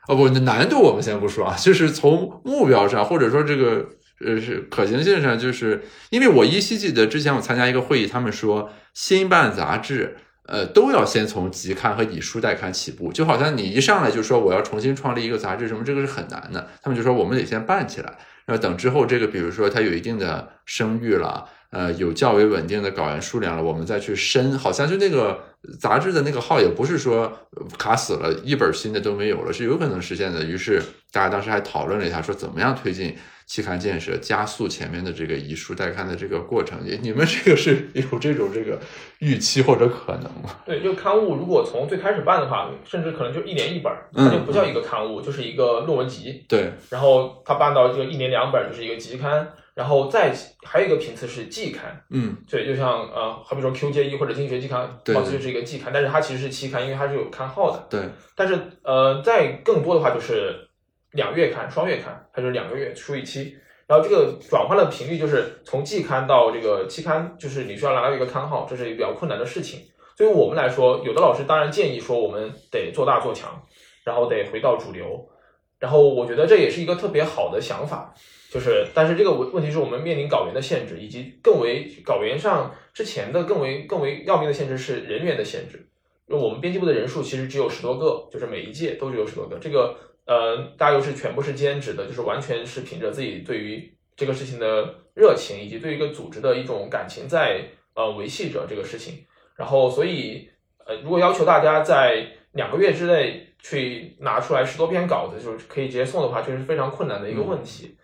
[SPEAKER 1] 哦不，那难度我们先不说啊，就是从目标上，或者说这个呃是可行性上，就是因为我依稀记得之前我参加一个会议，他们说新办杂志。呃，都要先从集刊和以书代刊起步，就好像你一上来就说我要重新创立一个杂志什么，这个是很难的。他们就说我们得先办起来，然后等之后这个，比如说它有一定的声誉了，呃，有较为稳定的稿源数量了，我们再去申。好像就那个杂志的那个号也不是说呃卡死了，一本新的都没有了，是有可能实现的。于是大家当时还讨论了一下，说怎么样推进期刊建设，加速前面的这个以书代刊的这个过程。你你们这个是有这种这个预期或者可能吗？
[SPEAKER 2] 对，就刊物如果从最开始办的话，甚至可能就一年一本它就不叫一个刊物，就是一个论文集。
[SPEAKER 1] 对，
[SPEAKER 2] 然后它办到这个一年两本，就是一个集刊。然后再还有一个频次是季刊，
[SPEAKER 1] 嗯，
[SPEAKER 2] 对，就像呃，好比说 QJ 或者经济学季刊，
[SPEAKER 1] 对
[SPEAKER 2] 貌似就是一个季刊，但是它其实是期刊，因为它是有刊号的。
[SPEAKER 1] 对，
[SPEAKER 2] 但是呃，再更多的话就是两月刊、双月刊，它就是两个月出一期。然后这个转换的频率就是从季刊到这个期刊，就是你需要拿到一个刊号，这是一个比较困难的事情。对于我们来说，有的老师当然建议说我们得做大做强，然后得回到主流。然后我觉得这也是一个特别好的想法，就是但是这个问问题是我们面临稿源的限制，以及更为稿源上之前的更为更为要命的限制是人员的限制。因为我们编辑部的人数其实只有十多个，就是每一届都只有十多个。这个呃，大家又是全部是兼职的，就是完全是凭着自己对于这个事情的热情，以及对一个组织的一种感情在呃维系着这个事情。然后，所以呃，如果要求大家在两个月之内去拿出来十多篇稿子，就是可以直接送的话，确实是非常困难的一个问题。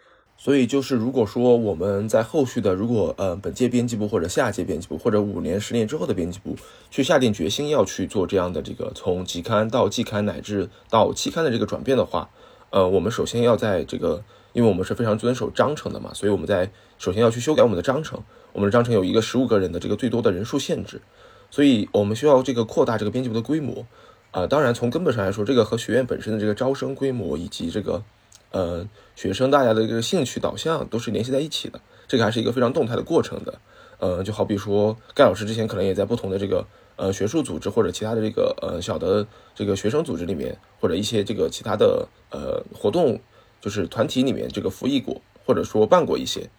[SPEAKER 3] 所以就是，如果说我们在后续的，如果呃本届编辑部或者下届编辑部或者五年、十年之后的编辑部去下定决心要去做这样的这个从集刊到季刊乃至到期刊的这个转变的话，呃，我们首先要在这个，因为我们是非常遵守章程的嘛，所以我们在首先要去修改我们的章程。我们的章程有一个十五个人的这个最多的人数限制，所以我们需要这个扩大这个编辑部的规模。啊、当然从根本上来说，这个和学院本身的这个招生规模以及这个呃，学生大家的这个兴趣导向都是联系在一起的，这个还是一个非常动态的过程的。呃，就好比说盖老师之前可能也在不同的这个呃学术组织或者其他的这个呃小的这个学生组织里面，或者一些这个其他的呃活动，就是团体里面这个服役过，或者说办过一些。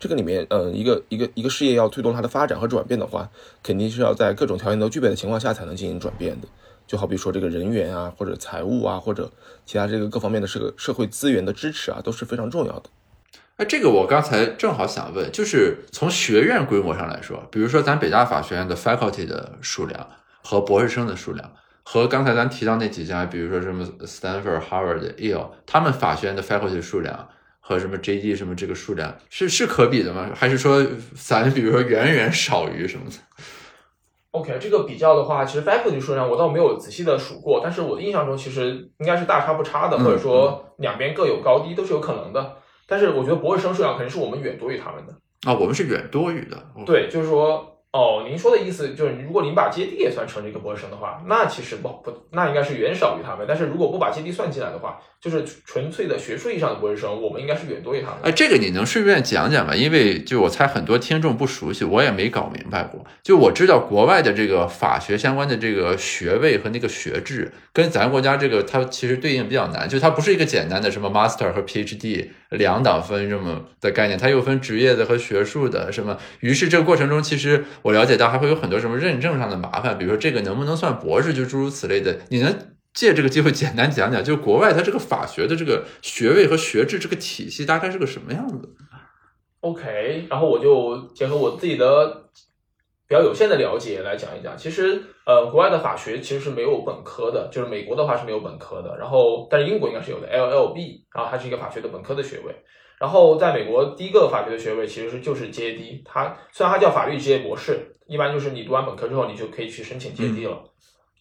[SPEAKER 3] 这个里面，呃，一个一个一个事业要推动它的发展和转变的话，肯定是要在各种条件都具备的情况下才能进行转变的。就好比说这个人员啊，或者财务啊，或者其他这个各方面的社社会资源的支持啊，都是非常重要的。
[SPEAKER 1] 哎，这个我刚才正好想问，就是从学院规模上来说，比如说咱北大法学院的 faculty 的数量和博士生的数量，和刚才咱提到那几家，比如说什么 Stanford、Harvard、Yale，他们法学院的 faculty 数量和什么 JD 什么这个数量是是可比的吗？还是说咱比如说远远少于什么的？
[SPEAKER 2] OK，这个比较的话，其实 faculty 数量我倒没有仔细的数过，但是我的印象中其实应该是大差不差的，
[SPEAKER 1] 嗯
[SPEAKER 2] 或者说两边各有高低都是有可能的。但是我觉得博士生数量肯定是我们远多于他们的。
[SPEAKER 1] 啊，我们是远多于的。哦，
[SPEAKER 2] 对，就是说，哦，您说的意思就是，如果您把接地也算成这个博士生的话，那其实不不，那应该是远少于他们。但是如果不把接地算进来的话，就是纯粹的学术意义上的博士生，我们应该是远多于他的。
[SPEAKER 1] 哎，这个你能顺便讲讲吗？因为就我猜很多听众不熟悉，我也没搞明白过。就我知道国外的这个法学相关的这个学位和那个学制，跟咱国家这个它其实对应比较难，就它不是一个简单的什么 master 和 PhD 两档分这么的概念，它又分职业的和学术的什么。于是这个过程中，其实我了解到还会有很多什么认证上的麻烦，比如说这个能不能算博士，就诸如此类的。你能借这个机会简单讲讲，就国外它这个法学的这个学位和学制这个体系大概是个什么样子
[SPEAKER 2] ？OK，然后我就结合我自己的比较有限的了解来讲一讲。其实，呃，国外的法学其实是没有本科的，就是美国的话是没有本科的，然后但是英国应该是有的 LLB，然后它是一个法学的本科的学位。然后在美国第一个法学的学位其实是就是 JD，它虽然它叫法律职业博士，一般就是你读完本科之后你就可以去申请 JD 了。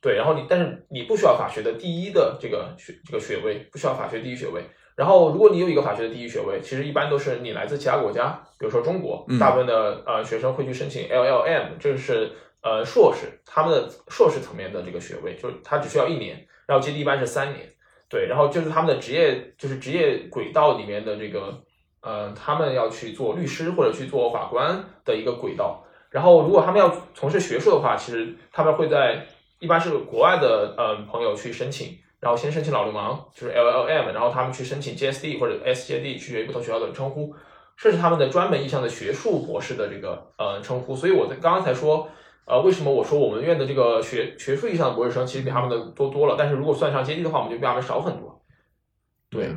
[SPEAKER 2] 对，然后你但是你不需要法学的第一的这个学这个学位，不需要法学第一学位。然后，如果你有一个法学的第一学位，其实一般都是你来自其他国家，比如说中国
[SPEAKER 1] 嗯，
[SPEAKER 2] 大部分的呃学生会去申请 LLM，这是呃硕士，他们的硕士层面的这个学位，就是他只需要一年，然后接地一般是三年，对，然后就是他们的职业就是职业轨道里面的这个呃，他们要去做律师或者去做法官的一个轨道。然后，如果他们要从事学术的话，其实他们会在一般是国外的呃朋友去申请。然后先申请老流氓，就是 LLM，然后他们去申请 GSD 或者 SJD，取决于不同学校的称呼，这是他们的专门意义上的学术博士的这个呃称呼。所以我在刚刚才说，呃，为什么我说我们院的这个学学术意义上的博士生其实比他们的多多了，但是如果算上接地的话，我们就比他们少很多。对。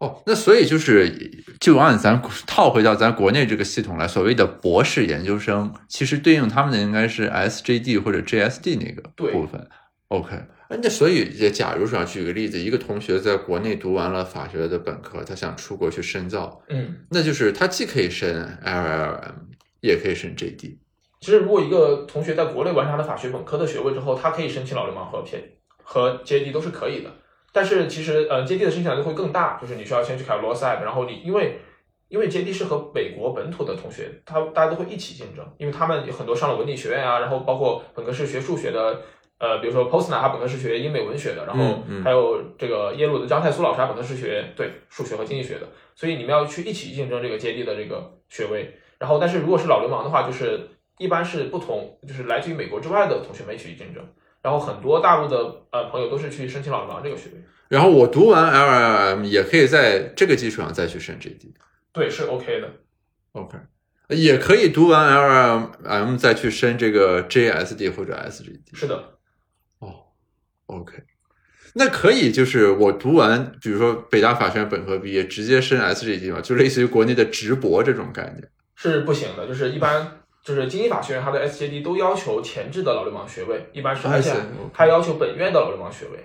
[SPEAKER 1] 哦，那所以就是，就按咱套回到咱国内这个系统来，所谓的博士研究生，其实对应他们的应该是 SJD 或者 JSD 那个部分。OK，那所以，假如说举个例子，一个同学在国内读完了法学的本科，他想出国去深造，
[SPEAKER 2] 嗯，
[SPEAKER 1] 那就是他既可以申 LLM，也可以申 JD。
[SPEAKER 2] 其实如果一个同学在国内完成了法学本科的学位之后，他可以申请老流氓和 P 和 JD 都是可以的。但是其实呃 JD 的申请难度会更大，就是你需要先去考 law side，然后你因为因为 JD 是和美国本土的同学，他大家都会一起竞争，因为他们有很多上了文理学院啊，然后包括本科是学数学的。呃，比如说 Postner 他本科是学英美文学的，然后还有这个耶鲁的张太苏老师他本科是学对数学和经济学的，所以你们要去一起竞争这个接地的这个学位。然后，但是如果是老流氓的话，就是一般是不同，就是来自于美国之外的同学们一起去竞争。然后很多大陆的呃朋友都是去申请老流氓这个学位，
[SPEAKER 1] 然后我读完 LLM 也可以在这个基础上再去申 JD。
[SPEAKER 2] 对，是 OK 的。
[SPEAKER 1] OK，也可以读完 LLM 再去申这个 JSD 或者 SJD。
[SPEAKER 2] 是的，哦
[SPEAKER 1] ，OK，那可以就是我读完，比如说北大法学院本科毕业，直接申 SJD 嘛，就类似于国内的直博这种概念。
[SPEAKER 2] 是不行的，就是一般就是经济法学院它的 SJD 都要求前置的老流氓学位，一般是，而且还要求本院的老流氓学位。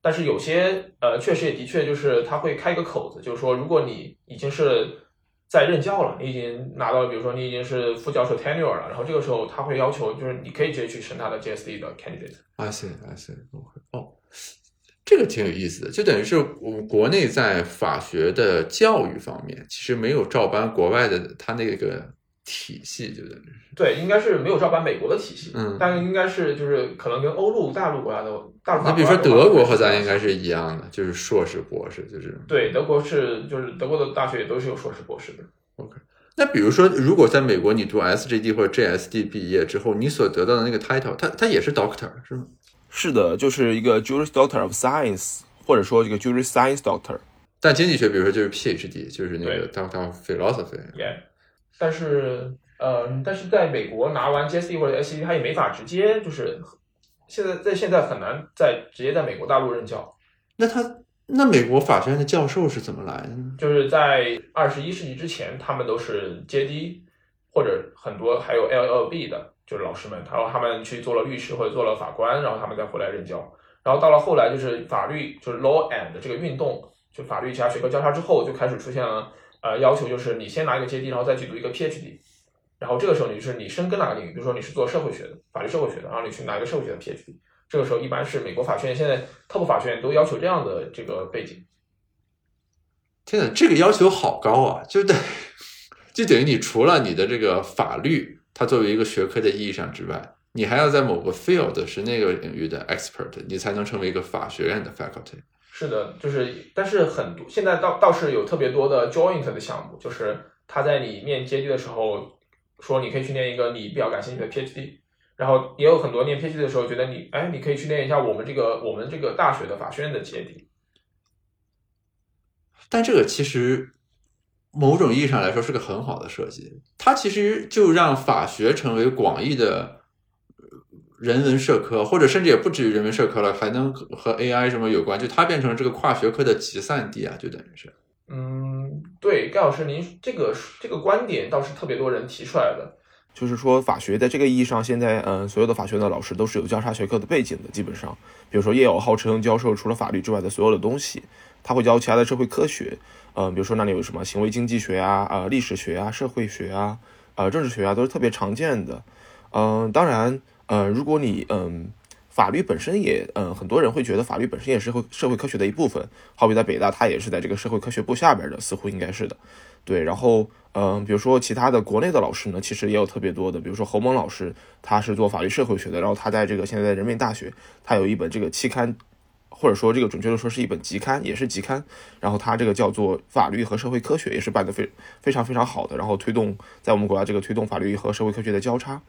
[SPEAKER 2] 但是有些呃，确实也的确就是他会开一个口子，就是说，如果你已经是在任教了，你已经拿到了，比如说你已经是副教授 tenure 了，然后这个时候他会要求，就是你可以直接去申他的 GSD 的 candidate。
[SPEAKER 1] I see, I see. OK，哦，这个挺有意思的，就等于是我们国内在法学的教育方面，其实没有照搬国外的他那个体系，就等于是。
[SPEAKER 2] 对，应该是没有照搬美国的体系，
[SPEAKER 1] 嗯
[SPEAKER 2] 但应该是就是可能跟欧陆大陆国家的大陆法
[SPEAKER 1] 那比如说德国和咱应该是一样的，就是硕士、博士，就是
[SPEAKER 2] 对，德国是就是德国的大学也都是有硕士、博士的。
[SPEAKER 1] OK，那比如说，如果在美国你读 SJD 或者 JSD 毕业之后，你所得到的那个 title，它它也是 doctor 是吗？
[SPEAKER 3] 是的，就是一个 Juris Doctor of Science，或者说一个 Juris Science Doctor。
[SPEAKER 1] 但经济学，比如说就是 PhD，就是那个
[SPEAKER 2] 对
[SPEAKER 1] Doctor of Philosophy。
[SPEAKER 2] Yeah，但是呃，但是在美国拿完 GSD 或者 SCD，他也没法直接就是现在在现在很难在直接在美国大陆任教，
[SPEAKER 1] 那他那美国法学院的教授是怎么来的呢？
[SPEAKER 2] 就是在二十一世纪之前，他们都是 JD 或者很多还有 LLB 的，就是老师们，然后他们去做了律师或者做了法官，然后他们再回来任教。然后到了后来，就是法律就是 law and 这个运动就法律其他学科交叉之后，就开始出现了呃要求，就是你先拿一个 JD，，然后再去读一个 PhD。然后这个时候你就是你深耕哪个领域，比如说你是做社会学的，法律社会学的，然后你去拿一个社会学的 PhD。这个时候一般是美国法学院现在 top 法学院都要求这样的这个背景。
[SPEAKER 1] 天呐，这个要求好高啊！就等就等于你除了你的这个法律，它作为一个学科的意义上之外，你还要在某个 field 是那个领域的 expert，你才能成为一个法学院的 faculty。
[SPEAKER 2] 是的，就是但是很多现在倒倒是有特别多的 joint 的项目，就是他在你念阶梯的时候说你可以去念一个你比较感兴趣的 PhD，然后也有很多念 PhD 的时候觉得你哎你可以去念一下我们这个我们这个大学的法学院的阶梯。
[SPEAKER 1] 但这个其实某种意义上来说是个很好的设计，它其实就让法学成为广义的人文社科，或者甚至也不止于人文社科了，还能和 AI 什么有关，就它变成这个跨学科的集散地啊，就等于是。
[SPEAKER 2] 嗯，对，盖老师，您这个这个观点倒是特别多人提出来的，
[SPEAKER 3] 就是说法学在这个意义上，现在嗯，所有的法学的老师都是有交叉学科的背景的，基本上，比如说叶友号称教授除了法律之外的所有的东西。他会教其他的社会科学，嗯，比如说那里有什么行为经济学啊、呃历史学啊、社会学啊、呃政治学啊，都是特别常见的。嗯，当然，呃，如果你嗯法律本身也嗯很多人会觉得法律本身也是会社会科学的一部分，好比在北大，它也是在这个社会科学部下边的，似乎应该是的。对，然后嗯，比如说其他的国内的老师呢，其实也有特别多的，比如说侯蒙老师，他是做法律社会学的，然后他在这个现在在人民大学，他有一本这个期刊。或者说，这个准确的说是一本集刊，也是集刊。然后它这个叫做《法律和社会科学》，也是办的非非常非常好的。然后推动在我们国家这个推动法律和社会科学的交叉。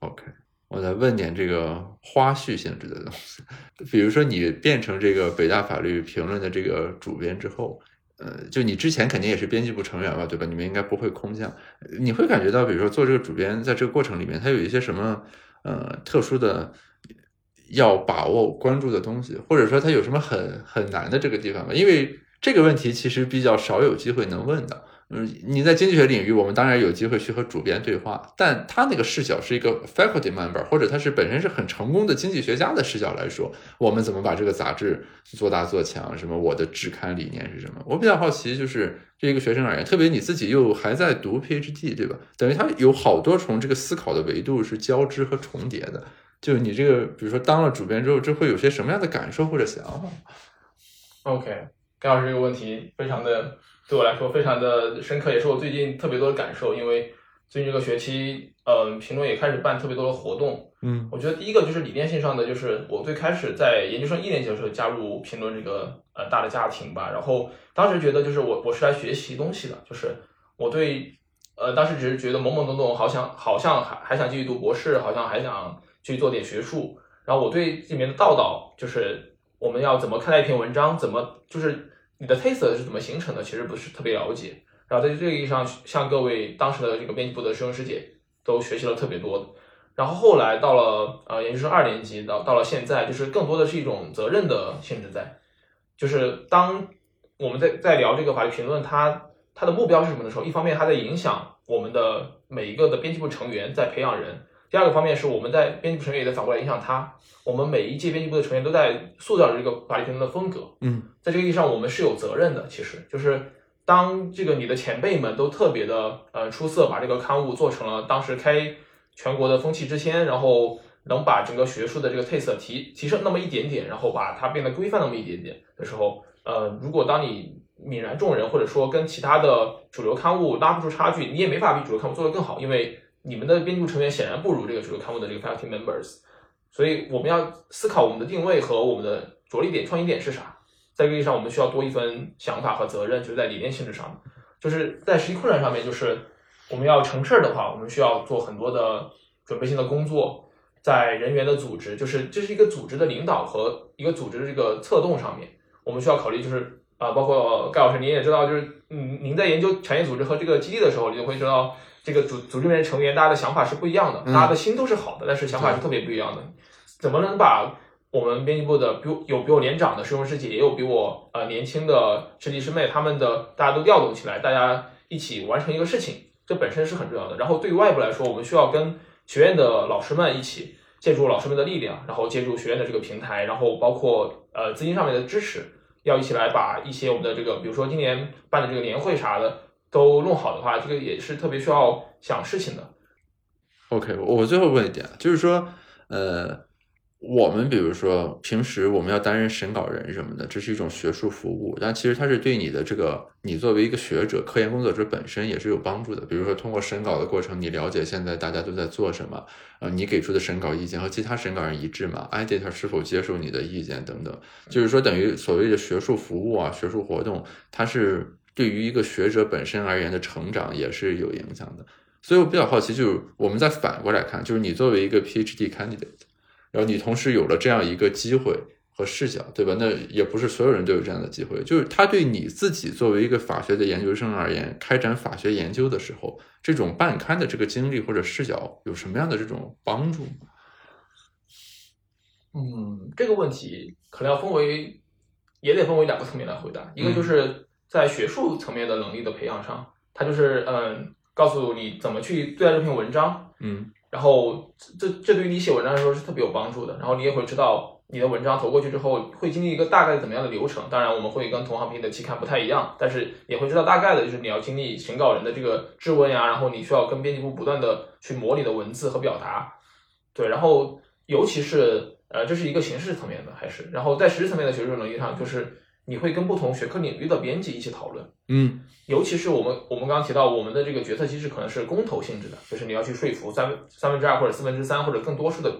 [SPEAKER 1] OK，我再问点这个花絮性质的东西，比如说你变成这个北大法律评论的这个主编之后，呃，就你之前肯定也是编辑部成员吧，对吧？你们应该不会空降。你会感觉到，比如说做这个主编，在这个过程里面，它有一些什么呃特殊的？要把握关注的东西，或者说他有什么很很难的这个地方吧？因为这个问题其实比较少有机会能问的。嗯，你在经济学领域，我们当然有机会去和主编对话，但他那个视角是一个 faculty member，或者他是本身是很成功的经济学家的视角来说，我们怎么把这个杂志做大做强？什么我的制刊理念是什么？我比较好奇，就是这一个学生而言，特别你自己又还在读 PhD，对吧？等于他有好多重这个思考的维度是交织和重叠的。就你这个，比如说当了主编之后，这会有些什么样的感受或者想法
[SPEAKER 2] ？OK，盖老师这个问题非常的对我来说非常的深刻，也是我最近特别多的感受。因为最近这个学期，嗯，评论也开始办特别多的活动。
[SPEAKER 1] 嗯，
[SPEAKER 2] 我觉得第一个就是理念性上的，就是我最开始在研究生一年级的时候加入评论这个呃大的家庭吧，然后当时觉得就是我我是来学习东西的，就是我对呃当时只是觉得懵懵懂懂，好像好像还还想继续读博士，好像还想。去做点学术，然后我对里面的道道，就是我们要怎么看待一篇文章，怎么就是你的 taste 是怎么形成的，其实不是特别了解。然后在这个意义上，向各位当时的这个编辑部的师兄师姐都学习了特别多的。然后后来到了呃研究生二年级，到到了现在，就是更多的是一种责任的性质在，就是当我们在在聊这个法律评论，它它的目标是什么的时候，一方面它在影响我们的每一个的编辑部成员，在培养人。第二个方面是我们在编辑部成员也在反过来影响他，我们每一届编辑部的成员都在塑造着这个法律评论的风格。
[SPEAKER 1] 嗯，
[SPEAKER 2] 在这个意义上，我们是有责任的。其实就是当这个你的前辈们都特别的呃出色，把这个刊物做成了当时开全国的风气之先，然后能把整个学术的这个 taste 提提升那么一点点，然后把它变得规范那么一点点的时候，呃，如果当你泯然众人，或者说跟其他的主流刊物拉不出差距，你也没法比主流刊物做得更好，因为。你们的编辑部成员显然不如这个主流刊物的这个 faculty members，所以我们要思考我们的定位和我们的着力点、创新点是啥。在这个意义上，我们需要多一份想法和责任，就是在理念性质上，就是在实际困难上面，就是我们要成事儿的话，我们需要做很多的准备性的工作，在人员的组织，就是这是一个组织的领导和一个组织的这个策动上面，我们需要考虑，就是啊，包括盖老师您也知道，就是嗯，您在研究产业组织和这个基地的时候，你就会知道。这个组组织里面成员，大家的想法是不一样的，大家的心都是好的，但是想法是特别不一样的。怎么能把我们编辑部的，比有比我年长的师兄师姐，也有比我呃年轻的师弟师妹，他们的大家都调动起来，大家一起完成一个事情，这本身是很重要的。然后对于外部来说，我们需要跟学院的老师们一起，借助老师们的力量，然后借助学院的这个平台，然后包括呃资金上面的支持，要一起来把一些我们的这个，比如说今年办的这个年会啥的都弄好的话，这个也是特别需要想事情的。
[SPEAKER 1] OK，我最后问一点，就是说，呃，我们比如说平时我们要担任审稿人什么的，这是一种学术服务，但其实它是对你的这个，你作为一个学者、科研工作者本身也是有帮助的。比如说通过审稿的过程，你了解现在大家都在做什么，呃，你给出的审稿意见和其他审稿人一致吗？editor 是否接受你的意见等等，就是说等于所谓的学术服务啊、学术活动，它是对于一个学者本身而言的成长也是有影响的。所以我比较好奇，就是我们再反过来看，就是你作为一个 PhD candidate，然后你同时有了这样一个机会和视角，对吧？那也不是所有人都有这样的机会。就是他对你自己作为一个法学的研究生而言，开展法学研究的时候，这种办刊的这个经历或者视角有什么样的这种帮助？
[SPEAKER 2] 嗯，这个问题可能要分为，也得分为两个层面来回答。一个就是在学术层面的能力的培养上，它就是嗯，告诉你怎么去对待这篇文章，
[SPEAKER 1] 嗯
[SPEAKER 2] 然后这这对于你写文章来说是特别有帮助的。然后你也会知道你的文章投过去之后会经历一个大概怎么样的流程。当然，我们会跟同行评的期刊不太一样，但是也会知道大概的就是你要经历审稿人的这个质问呀，然后你需要跟编辑部不断的去模拟的文字和表达。对，然后尤其是呃，这是一个形式层面的，还是然后在实质层面的学术能力上，就是你会跟不同学科领域的编辑一起讨论。
[SPEAKER 1] 嗯。
[SPEAKER 2] 尤其是我们我们刚刚提到，我们的这个决策机制可能是公投性质的，就是你要去说服三分三分之二或者四分之三或者更多数的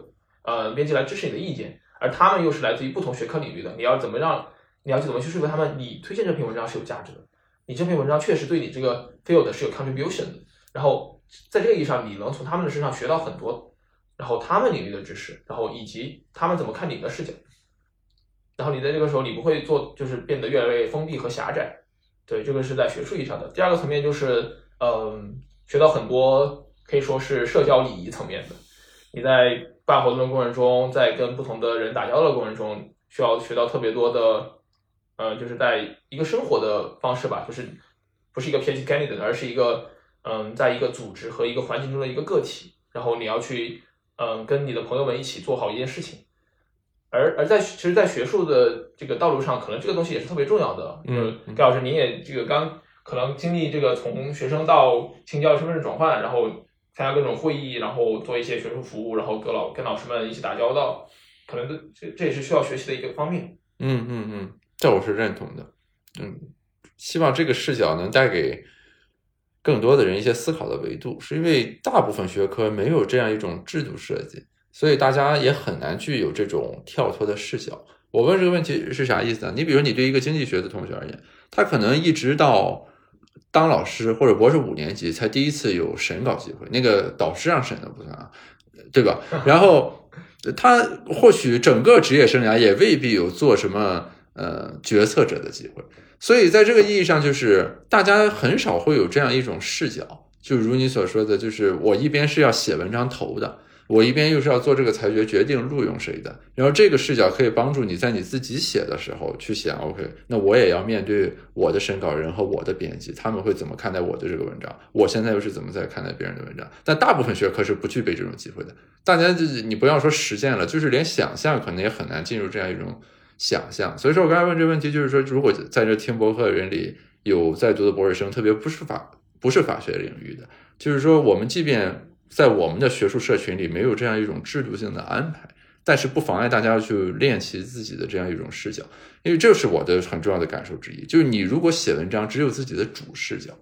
[SPEAKER 2] 呃编辑来支持你的意见，而他们又是来自于不同学科领域的，你要怎么让你要去怎么去说服他们，你推荐这篇文章是有价值的，你这篇文章确实对你这个 field 是有 contribution 的，然后在这个意义上，你能从他们的身上学到很多，然后他们领域的知识，然后以及他们怎么看你的视角，然后你在这个时候你不会做就是变得越来越封闭和狭窄。对，这个是在学术意义上的。第二个层面就是，嗯，学到很多可以说是社交礼仪层面的。你在办活动的过程中，在跟不同的人打交道的过程中，需要学到特别多的，呃，就是在一个生活的方式吧，就是不是一个 PhD candidate，而是一个，嗯，在一个组织和一个环境中的一个个体，然后你要去，嗯，跟你的朋友们一起做好一件事情。而而在其实，在学术的这个道路上，可能这个东西也是特别重要的。
[SPEAKER 1] 嗯
[SPEAKER 2] 盖老师，您也这个刚可能经历这个从学生到青教身份证转换，然后参加各种会议，然后做一些学术服务，然后跟老跟老师们一起打交道，可能这这这也是需要学习的一个方面。
[SPEAKER 1] 嗯嗯嗯，这我是认同的。嗯，希望这个视角能带给更多的人一些思考的维度，是因为大部分学科没有这样一种制度设计，所以大家也很难具有这种跳脱的视角。我问这个问题是啥意思呢？你比如你对一个经济学的同学而言，他可能一直到当老师或者博士五年级才第一次有审稿机会，那个导师让审的不算啊，对吧？然后 他或许整个职业生涯也未必有做什么呃决策者的机会，所以在这个意义上，就是大家很少会有这样一种视角，就如你所说的，就是我一边是要写文章投的。我一边又是要做这个裁决，决定录用谁的，然后这个视角可以帮助你在你自己写的时候去想，OK，那我也要面对我的审稿人和我的编辑，他们会怎么看待我的这个文章？我现在又是怎么在看待别人的文章？但大部分学科是不具备这种机会的，大家就是你不要说实践了，就是连想象可能也很难进入这样一种想象。所以说我刚才问这个问题，就是说，如果在这听博客的人里有在读的博士生，特别不是法不是法学领域的，就是说我们即便在我们的学术社群里没有这样一种制度性的安排，但是不妨碍大家去练习自己的这样一种视角，因为这是我的很重要的感受之一。就是你如果写文章只有自己的主视角，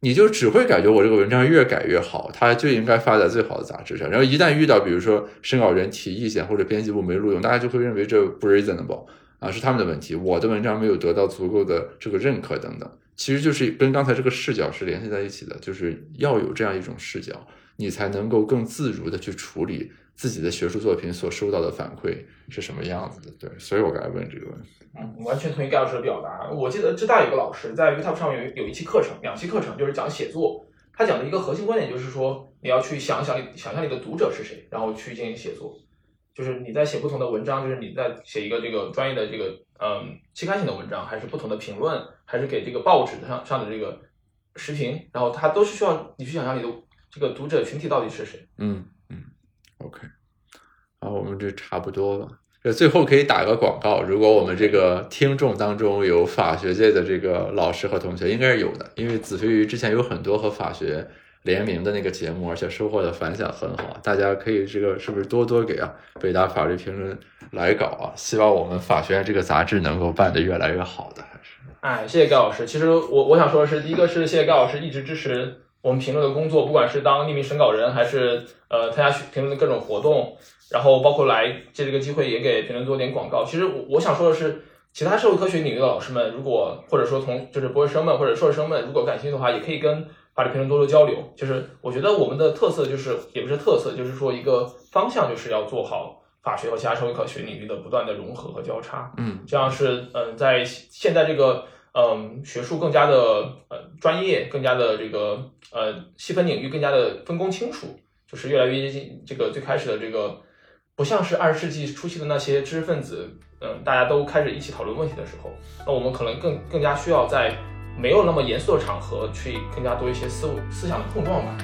[SPEAKER 1] 你就只会感觉我这个文章越改越好，它就应该发在最好的杂志上。然后一旦遇到比如说审稿人提意见或者编辑部没录用，大家就会认为这不 reasonable 啊，是他们的问题，我的文章没有得到足够的这个认可等等。其实就是跟刚才这个视角是联系在一起的，就是要有这样一种视角。你才能够更自如的去处理自己的学术作品所收到的反馈是什么样子的。对，所以我刚才问这个问题。
[SPEAKER 2] 嗯，完全同意盖老师的表达。我记得浙大有个老师在 YouTube 上面有有一期课程，两期课程就是讲写作。他讲的一个核心观点就是说，你要去想想你想象你的读者是谁，然后去进行写作。就是你在写不同的文章，就是你在写一个这个专业的这个嗯期刊性的文章，还是不同的评论，还是给这个报纸上上的这个时评，然后它都是需要你去想象你的这个读者群体到底是谁。
[SPEAKER 1] 嗯嗯，OK，好，我们这差不多了。这，最后可以打个广告，如果我们这个听众当中有法学界的这个老师和同学，应该是有的，因为子非鱼之前有很多和法学联名的那个节目，而且收获的反响很好，大家可以这个是不是多多给啊北大法律评论来搞啊？希望我们法学院这个杂志能够办得越来越好的，还是
[SPEAKER 2] 哎，谢谢盖老师。其实我我想说的是，第一个是谢谢盖老师一直支持我们评论的工作，不管是当匿名审稿人，还是呃参加评论的各种活动，然后包括来借这个机会也给评论做点广告。其实我我想说的是，其他社会科学领域的老师们，如果或者说同就是博士生们或者硕士生们，如果感兴趣的话，也可以跟法律评论多多交流。就是我觉得我们的特色就是也不是特色，就是说一个方向，就是要做好法学和其他社会科学领域的不断的融合和交叉。
[SPEAKER 1] 嗯
[SPEAKER 2] 这样是嗯、在现在这个嗯、学术更加的呃专业，更加的这个呃细分领域更加的分工清楚，就是越来越接近这个最开始的这个，不像是二十世纪初期的那些知识分子，嗯、大家都开始一起讨论问题的时候，那我们可能更更加需要在没有那么严肃的场合去更加多一些思思想的碰撞吧。